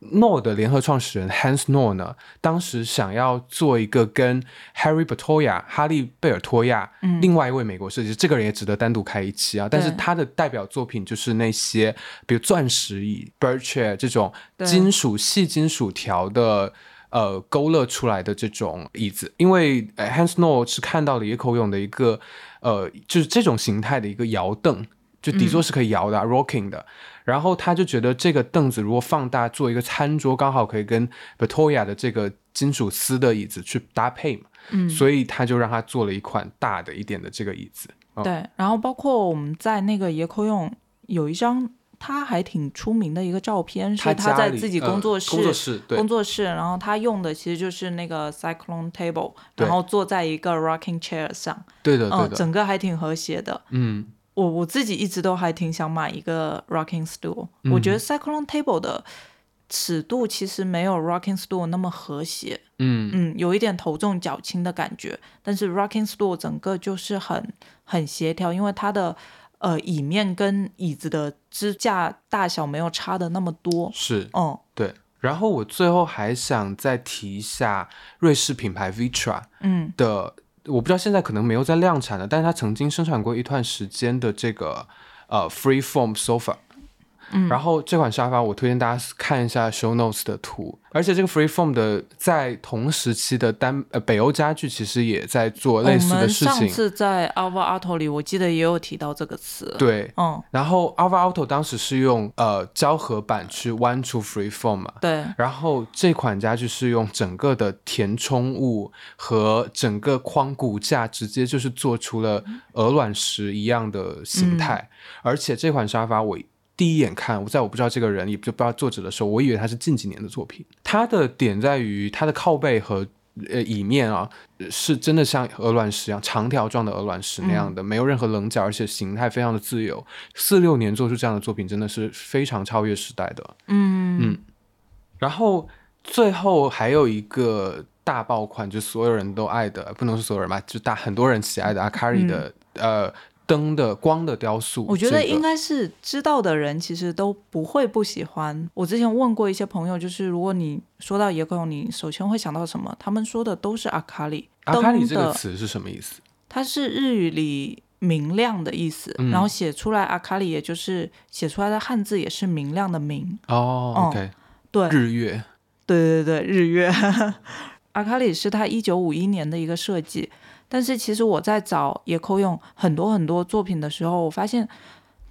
Knorr 的联合创始人 Hans Knorr 呢，当时想要做一个跟 Harry Bertoya 哈利贝尔托亚、嗯另外一位美国设计师，这个人也值得单独开一期啊。但是他的代表作品就是那些比如钻石椅 Birch 这种金属细金属条的。呃，勾勒出来的这种椅子，因为呃 Hans Knorr 是看到了野口勇的一个呃，就是这种形态的一个摇凳，就底座是可以摇的、啊 rocking 的。然后他就觉得这个凳子如果放大做一个餐桌，刚好可以跟 Victoria 的这个金属丝的椅子去搭配嘛，嗯，所以他就让他做了一款大的一点的这个椅子。哦对。然后包括我们在那个野口用有一张他还挺出名的一个照片，是他在自己呃工作室、工作室对工作室，然后他用的其实就是那个 cyclone table，然后坐在一个 rocking chair 上，对的，对嗯，的，整个还挺和谐的。嗯我我自己一直都还挺想买一个 rocking stool，、嗯。我觉得 cyclone table 的尺度其实没有 rocking stool 那么和谐，嗯。嗯，有一点头重脚轻的感觉，但是 rocking stool 整个就是很很协调，因为它的呃椅面跟椅子的支架大小没有差的那么多，是。嗯。对。然后我最后还想再提一下瑞士品牌 Vitra 嗯。的，我不知道现在可能没有在量产了，但是它曾经生产过一段时间的这个呃 Freeform Sofa。嗯。然后这款沙发我推荐大家看一下 show notes 的图，而且这个 Freeform 的在同时期的单呃北欧家具其实也在做类似的事情，上次在 Alva Auto 里，我记得也有提到这个词，，对。嗯，然后 Alva Auto 当时是用呃胶合板去弯出 Freeform 嘛，对，然后这款家具是用整个的填充物和整个框骨架直接就是做出了鹅卵石一样的形态，而且这款沙发我。第一眼看，我在我不知道这个人，也不知道作者的时候，我以为他是近几年的作品。他的点在于他的靠背和呃椅面啊，呃是真的像鹅卵石一样长条状的鹅卵石那样的，没有任何棱角，而且形态非常的自由。四六年做出这样的作品，真的是非常超越时代的。嗯然后最后还有一个大爆款，就所有人都爱的，不能说所有人吧，就大很多人喜爱的阿卡里的、呃灯的光的雕塑。嗯我觉得应该是知道的人其实都不会不喜欢。我之前问过一些朋友，就是如果你说到野口，你首先会想到什么？他们说的都是阿卡里。阿卡里，这个词是什么意思？它是日语里明亮的意思，嗯然后写出来阿卡里，也就是写出来的汉字也是明亮的明。哦、哦 o k 对，日月。对对对，日月。[LAUGHS] 阿卡里是他一九五一年的一个设计，但是其实我在找野口勇很多很多作品的时候，我发现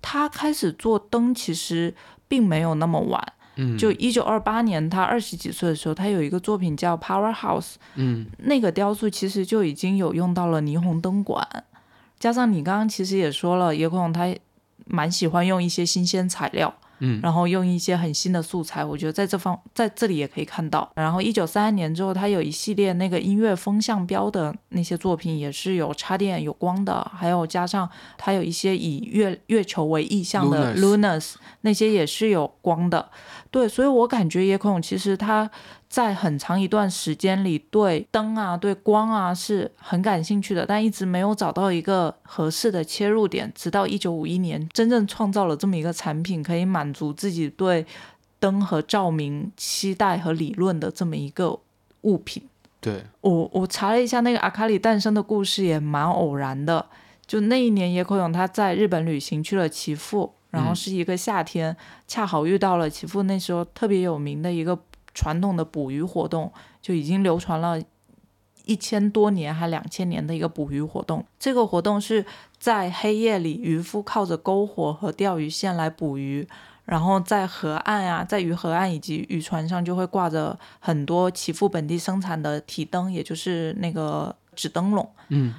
他开始做灯其实并没有那么晚。嗯，就一九二八年，他二十几岁的时候，他有一个作品叫《Powerhouse》，嗯。那个雕塑其实就已经有用到了霓虹灯管，加上你刚刚其实也说了，野口勇他蛮喜欢用一些新鲜材料，嗯然后用一些很新的素材，我觉得在这方在这里也可以看到。然后一九三三年之后，他有一系列那个音乐风向标的那些作品，也是有插电有光的，还有加上他有一些以月月球为意象的 Lunas 那些也是有光的。对，所以我感觉野口其实他在很长一段时间里对灯啊、对光啊是很感兴趣的，但一直没有找到一个合适的切入点。直到一九五一年，真正创造了这么一个产品，可以满足自己对灯和照明期待和理论的这么一个物品。对，我我查了一下那个阿卡里诞生的故事，也蛮偶然的。就那一年，野口勇他在日本旅行去了岐阜，然后嗯是一个夏天，恰好遇到了岐阜那时候特别有名的一个传统的捕鱼活动，就已经流传了一千多年还两千年的一个捕鱼活动。这个活动是在黑夜里，渔夫靠着篝火和钓鱼线来捕鱼，然后在河岸啊，在鱼河岸以及渔船上就会挂着很多祈福本地生产的提灯，也就是那个纸灯笼。嗯，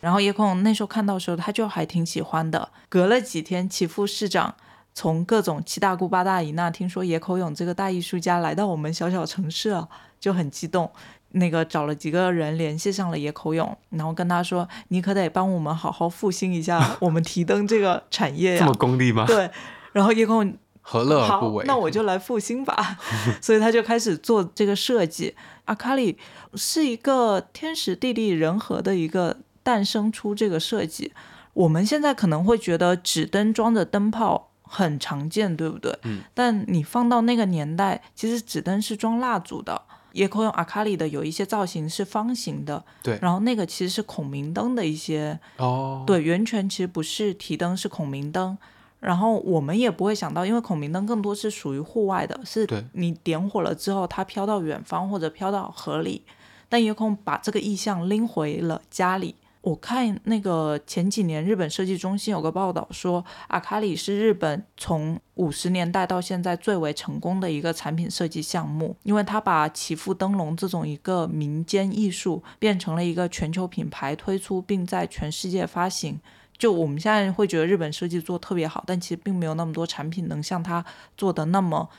然后叶空那时候看到的时候，他就还挺喜欢的。隔了几天，祈福市长从各种七大姑八大姨那听说野口勇这个大艺术家来到我们小小城市了，就很激动。那个找了几个人联系上了野口勇，然后跟他说：“你可得帮我们好好复兴一下我们提灯这个产业呀。[LAUGHS] ”这么功利吗？对。然后野口 [LAUGHS] 何乐而不为？，那我就来复兴吧。[LAUGHS] 所以他就开始做这个设计。阿卡里是一个天时地利人和的一个诞生出这个设计。我们现在可能会觉得纸灯装着灯泡很常见，对不对？嗯。但你放到那个年代，其实纸灯是装蜡烛的。也可以用阿卡里的有一些造型是方形的，对然后那个其实是孔明灯的一些哦，，对，源泉其实不是提灯，是孔明灯。然后我们也不会想到，因为孔明灯更多是属于户外的，是对你点火了之后，它飘到远方或者飘到河里，但也有可能把这个意象拎回了家里。我看那个前几年日本设计中心有个报道说，阿卡里是日本从五十年代到现在最为成功的一个产品设计项目，因为它把祈福灯笼这种一个民间艺术变成了一个全球品牌推出，并在全世界发行。就我们现在会觉得日本设计做特别好，但其实并没有那么多产品能像它做的那么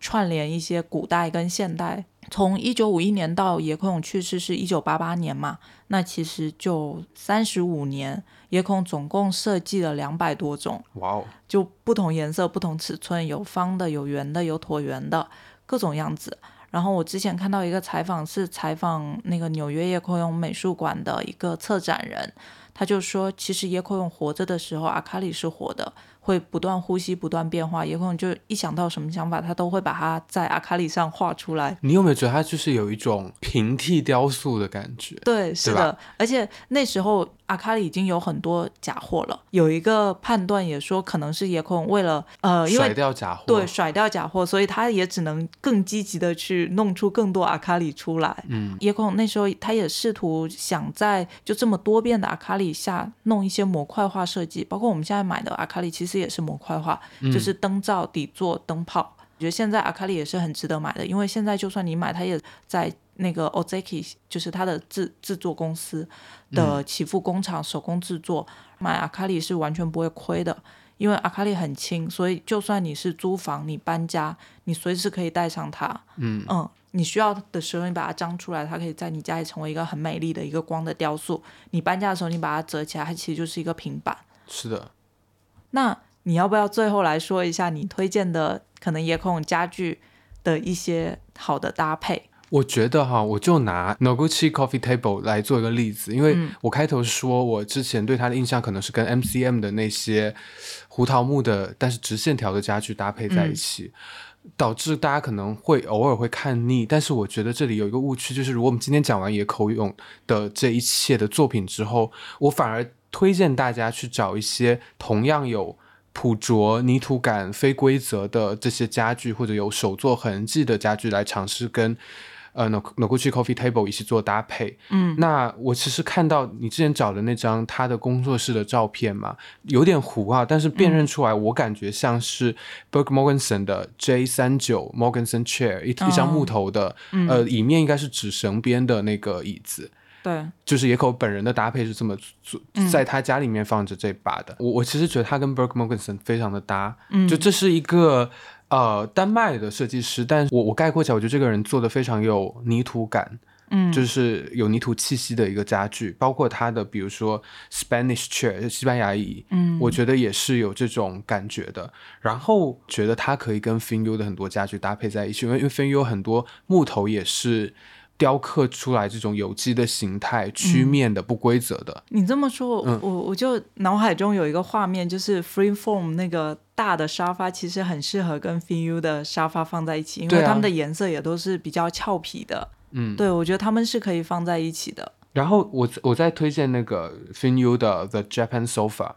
串联一些古代跟现代。从一九五一年到野口勇去世是一九八八年嘛，那其实就三十五年，野口总共设计了两百多种，哇哦，就不同颜色、不同尺寸，有方的、有圆的、有椭圆的，各种样子。然后我之前看到一个采访，是采访那个纽约野口勇美术馆的一个策展人，他就说，其实野口勇活着的时候，阿卡里是活的，会不断呼吸、不断变化。有可能就一想到什么想法，他都会把它在阿卡里上画出来。你有没有觉得它就是有一种平替雕塑的感觉？对，是的，而且那时候阿卡里已经有很多假货了。有一个判断也说，可能是野口勇为了呃，因甩为掉假货，对，甩掉假货，所以他也只能更积极的去弄出更多阿卡里出来。嗯，野口那时候他也试图想在就这么多变的阿卡里下弄一些模块化设计，包括我们现在买的阿卡里其实也是模块化，就是灯罩、底座、灯泡。我觉得现在阿卡里也是很值得买的，因为现在就算你买，它也在那个 Ozeki，就是它的制制作公司的起付工厂手工制作，买阿卡里是完全不会亏的。因为阿卡里很轻，所以就算你是租房、你搬家，你随时可以带上它。嗯嗯，你需要的时候你把它张出来，它可以在你家里成为一个很美丽的一个光的雕塑。你搬家的时候你把它折起来，它其实就是一个平板。是的，那你要不要最后来说一下你推荐的可能野孔家具的一些好的搭配？我觉得哈，我就拿 Noguchi Coffee Table 来做一个例子，因为嗯我开头说我之前对它的印象可能是跟 MCM 的那些胡桃木的，但是直线条的家具搭配在一起。导致大家可能会偶尔会看腻，但是我觉得这里有一个误区，就是如果我们今天讲完野口勇的这一切的作品之后，我反而推荐大家去找一些同样有朴拙、泥土感、非规则的这些家具，或者有手作痕迹的家具来尝试跟呃 No Noguchi Coffee Table 一起做搭配。嗯，那我其实看到你之前找的那张他的工作室的照片嘛，有点糊啊，但是辨认出来，我感觉像是 Berg Morgenson 的 J 三九 Morgenson Chair 一一张木头的，呃，椅面应该是纸绳边的那个椅子。对，就是野口本人的搭配是这么做，在他家里面放着这把的。我我其实觉得他跟 Berg Morgenson 非常的搭，嗯就这是一个呃丹麦的设计师，但我我概括起来，我觉得这个人做的非常有泥土感。嗯，就是有泥土气息的一个家具，包括它的，比如说 Spanish chair 西班牙椅，嗯，我觉得也是有这种感觉的。然后觉得它可以跟 Finyu 的很多家具搭配在一起，因为因为 Finyu 很多木头也是雕刻出来这种有机的形态、曲面的、不规则的。你这么说，嗯我我就脑海中有一个画面，就是 Freeform 那个大的沙发，其实很适合跟 FinU 的沙发放在一起，因为它们的颜色也都是比较俏皮的。嗯，对，我觉得它们是可以放在一起的。然后我我再推荐那个 Finyu 的 The Japan Sofa。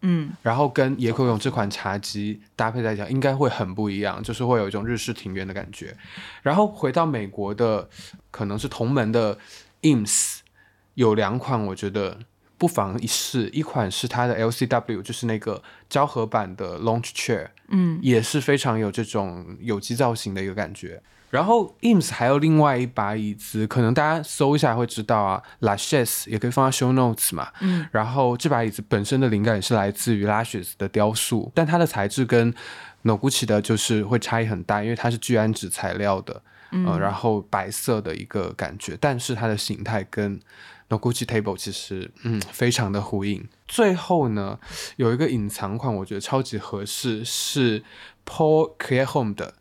嗯，然后跟野口勇这款茶几搭配在一起，应该会很不一样，就是会有一种日式庭院的感觉。然后回到美国的，可能是同门的 IMS 有两款，我觉得不妨一试。一款是它的 LCW，就是那个胶合版的 Launch Chair，嗯，也是非常有这种有机造型的一个感觉。然后 IMS 还有另外一把椅子，可能大家搜一下会知道啊，Lashes 也可以放在 Show Notes 嘛。嗯，然后这把椅子本身的灵感也是来自于 Lashes 的雕塑，但它的材质跟 Noguchi 的就是会差异很大，因为它是聚氨酯材料的，呃，然后白色的一个感觉，但是它的形态跟 Noguchi Table 其实嗯非常的呼应。最后呢，有一个隐藏款，我觉得超级合适，是 Paul c l e r Home 的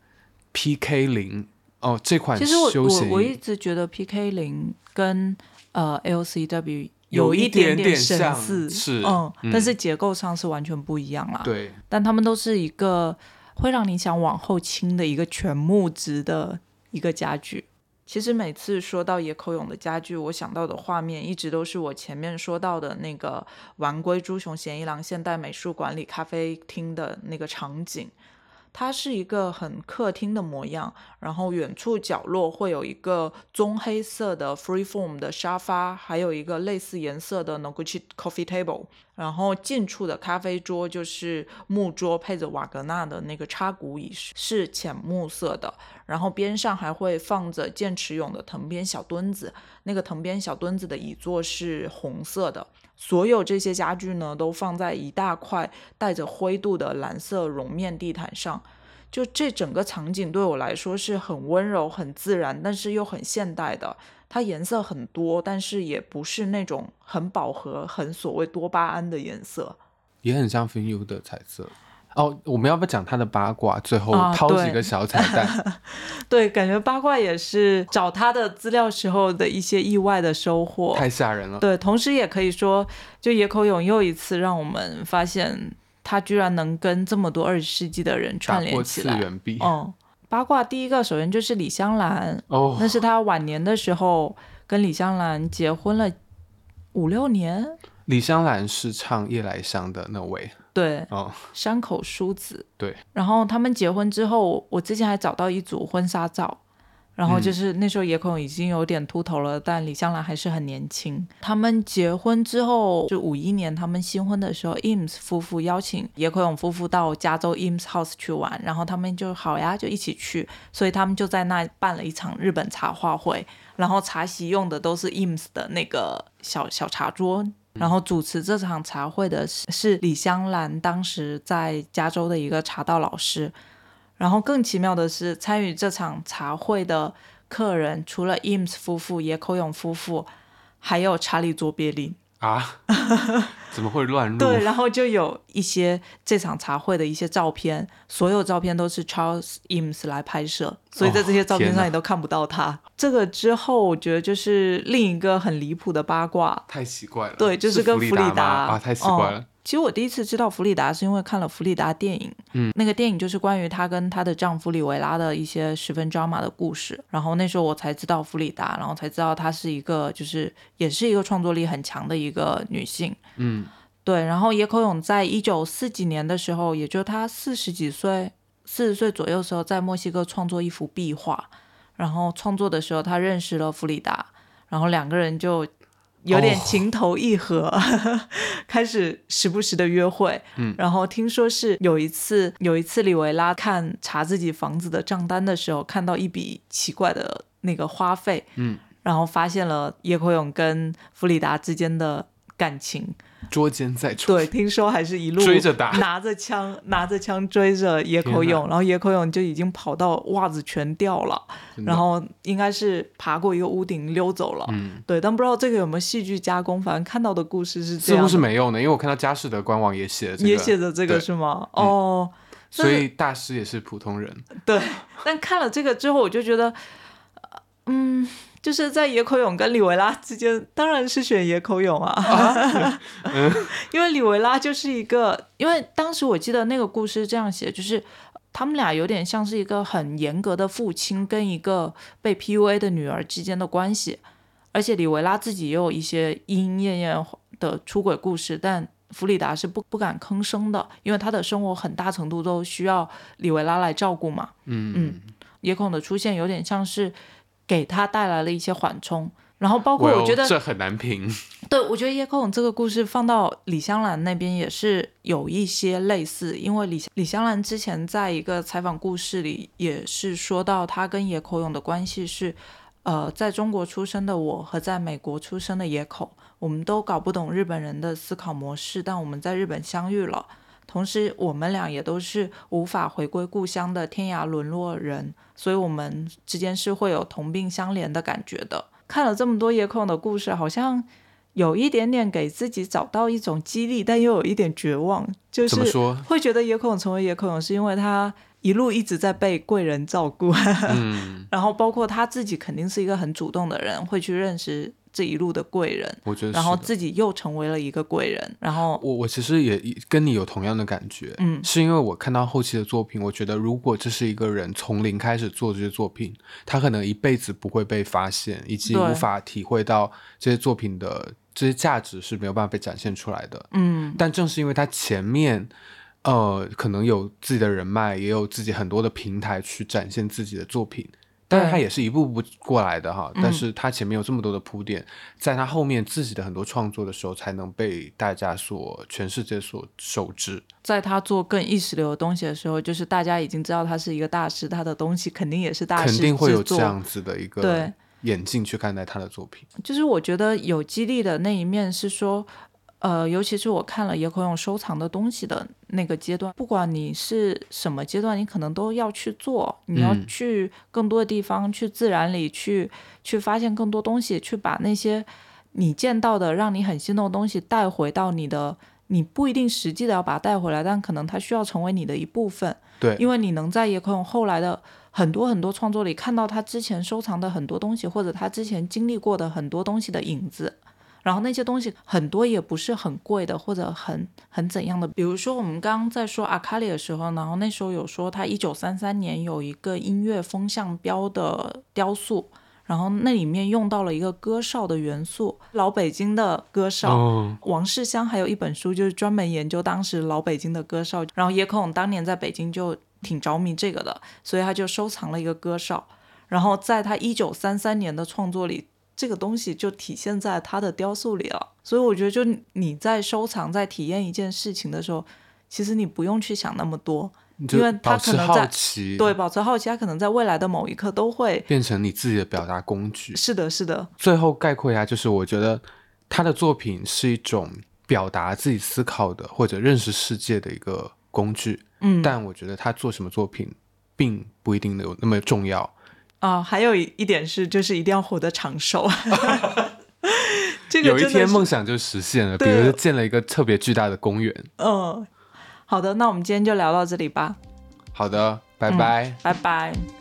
PK 零哦，这款其实我我我一直觉得 PK 零跟呃 LCW 有一一点点点神像似，是嗯，嗯但是结构上是完全不一样啦。，对但他们都是一个会让你想往后倾的一个全木质的一个家具。其实每次说到野口勇的家具，我想到的画面一直都是我前面说到的那个丸龟猪熊贤一郎现代美术馆里咖啡厅的那个场景。它是一个很客厅的模样，然后远处角落会有一个棕黑色的 freeform 的沙发，还有一个类似颜色的 Noguchi coffee table，然后近处的咖啡桌就是木桌配着瓦格纳的那个插骨椅，是浅木色的，然后边上还会放着剑齿勇的藤编小墩子，那个藤编小墩子的椅座是红色的。所有这些家具呢，都放在一大块带着灰度的蓝色绒面地毯上。就这整个场景对我来说是很温柔、很自然，但是又很现代的。它颜色很多，但是也不是那种很饱和、很所谓多巴胺的颜色。也很像 f i n u 的彩色。哦，我们要不要讲他的八卦？最后掏几个小彩蛋。[LAUGHS] 对，感觉八卦也是找他的资料时候的一些意外的收获。太吓人了。对，同时也可以说，就野口勇又一次让我们发现，他居然能跟这么多二十世纪的人打串联起来。次元壁。嗯，八卦第一个首先就是李香兰，哦，那是他晚年的时候跟李香兰结婚了五六年。李香兰是唱夜来香的那位。对，哦，山口淑子。对，然后他们结婚之后，我之前还找到一组婚纱照，然后就是那时候野口勇已经有点秃头了，但李香兰还是很年轻。他们结婚之后，就五一年他们新婚的时候，IMS 夫妇邀请野口勇夫妇到加州 IMS House 去玩，然后他们就好呀，就一起去，所以他们就在那办了一场日本茶话会，然后茶席用的都是 IMS 的那个小小茶桌。然后主持这场茶会的是是李香兰，当时在加州的一个茶道老师。然后更奇妙的是，参与这场茶会的客人除了 IMS 夫妇、野口勇夫妇，还有查理卓别林。啊，[LAUGHS] 怎么会乱入？对，然后就有一些这场茶会的一些照片，所有照片都是 Charles Eames 来拍摄，所以在这些照片上你都看不到他。这个之后，我觉得就是另一个很离谱的八卦，太奇怪了。对，就是跟弗弗里达啊，太奇怪了。嗯其实我第一次知道弗里达是因为看了弗里达电影，嗯，那个电影就是关于她跟她的丈夫里维拉的一些十分 drama 的故事。然后那时候我才知道弗里达，然后才知道她是一个就是也是一个创作力很强的一个女性。嗯，对，然后野口勇在一九四几年的时候，也就他四十几岁、四十岁左右的时候，在墨西哥创作一幅壁画。然后创作的时候，他认识了弗里达，然后两个人就有点哦。情投意合，[LAUGHS] 开始时不时的约会。嗯，然后听说是有一次，有一次李维拉看查自己房子的账单的时候，看到一笔奇怪的那个花费，嗯，然后发现了叶阔勇跟弗里达之间的感情。捉奸在床。对，听说还是一路追着打拿着枪拿着枪追着野口勇，然后野口勇就已经跑到袜子全掉了，然后应该是爬过一个屋顶溜走了。嗯，对，但不知道这个有没有戏剧加工，反正看到的故事是这样似乎，是没用的，因为我看到佳士得官网也写了这个，也写着这个是吗？嗯哦，所以大师也是普通人。对，但看了这个之后，我就觉得，呃嗯，就是在野口勇跟李维拉之间，当然是选野口勇啊，[LAUGHS] 因为李维拉就是一个，因为当时我记得那个故事这样写，就是他们俩有点像是一个很严格的父亲跟一个被 PUA 的女儿之间的关系，而且李维拉自己也有一些莺莺燕燕的出轨故事，但弗里达是不不敢吭声的，因为他的生活很大程度都需要李维拉来照顾嘛。嗯。嗯野孔的出现有点像是给他带来了一些缓冲，然后包括我觉得这很难评。[LAUGHS] 对，我觉得叶克勇这个故事放到李香兰那边也是有一些类似，因为李李香兰之前在一个采访故事里也是说到，他跟野口勇的关系是，呃，在中国出生的我和在美国出生的野口，我们都搞不懂日本人的思考模式，但我们在日本相遇了，同时我们俩也都是无法回归故乡的天涯沦落人，所以我们之间是会有同病相怜的感觉的。看了这么多野口勇的故事，好像有一点点给自己找到一种激励，但又有一点绝望，就是？会觉得野口勇成为野口勇，是因为他一路一直在被贵人照顾，嗯，[LAUGHS] 然后包括他自己肯定是一个很主动的人，会去认识这一路的贵人，我觉得。然后自己又成为了一个贵人，然后我我其实也跟你有同样的感觉，嗯是因为我看到后期的作品，我觉得如果这是一个人从零开始做这些作品，他可能一辈子不会被发现，以及无法体会到这些作品的这些价值是没有办法被展现出来的。嗯但正是因为他前面，呃，可能有自己的人脉，也有自己很多的平台去展现自己的作品。当然，他也是一步步过来的哈，嗯但是他前面有这么多的铺垫，在他后面自己的很多创作的时候，才能被大家所全世界所熟知。在他做更意识流的东西的时候，就是大家已经知道他是一个大师，他的东西肯定也是大师肯定会有这样子的一个对眼镜去看待他的作品。就是我觉得有激励的那一面是说，呃，尤其是我看了野口勇收藏的东西的那个阶段，不管你是什么阶段，你可能都要去做，你要嗯去更多的地方，去自然里去去发现更多东西，去把那些你见到的让你很心动的东西带回到你的。你不一定实际的要把它带回来，但可能它需要成为你的一部分。对，因为你能在野口勇后来的很多很多创作里看到他之前收藏的很多东西，或者他之前经历过的很多东西的影子。然后那些东西很多也不是很贵的，或者很很怎样的。比如说我们刚刚在说阿卡里的时候，然后那时候有说他一九三三年有一个音乐风向标的雕塑，然后那里面用到了一个歌哨的元素，老北京的歌哨。哦，王世襄还有一本书，就是专门研究当时老北京的歌哨。然后野口勇当年在北京就挺着迷这个的，所以他就收藏了一个歌哨。然后在他一九三三年的创作里，这个东西就体现在他的雕塑里了。所以我觉得，就你在收藏、在体验一件事情的时候，其实你不用去想那么多，因为他保持好可能在奇，对，，保持好奇，他可能在未来的某一刻都会。变成你自己的表达工具。是的，是的，最后概括一下，就是我觉得他的作品是一种表达自己思考的或者认识世界的一个工具，嗯，但我觉得他做什么作品并不一定有那么重要。啊、还有一一点是，就是一定要活得长寿。[LAUGHS] 这个有一天梦想就实现了，比如建了一个特别巨大的公园。嗯，好的，那我们今天就聊到这里吧，好的，拜拜。拜拜。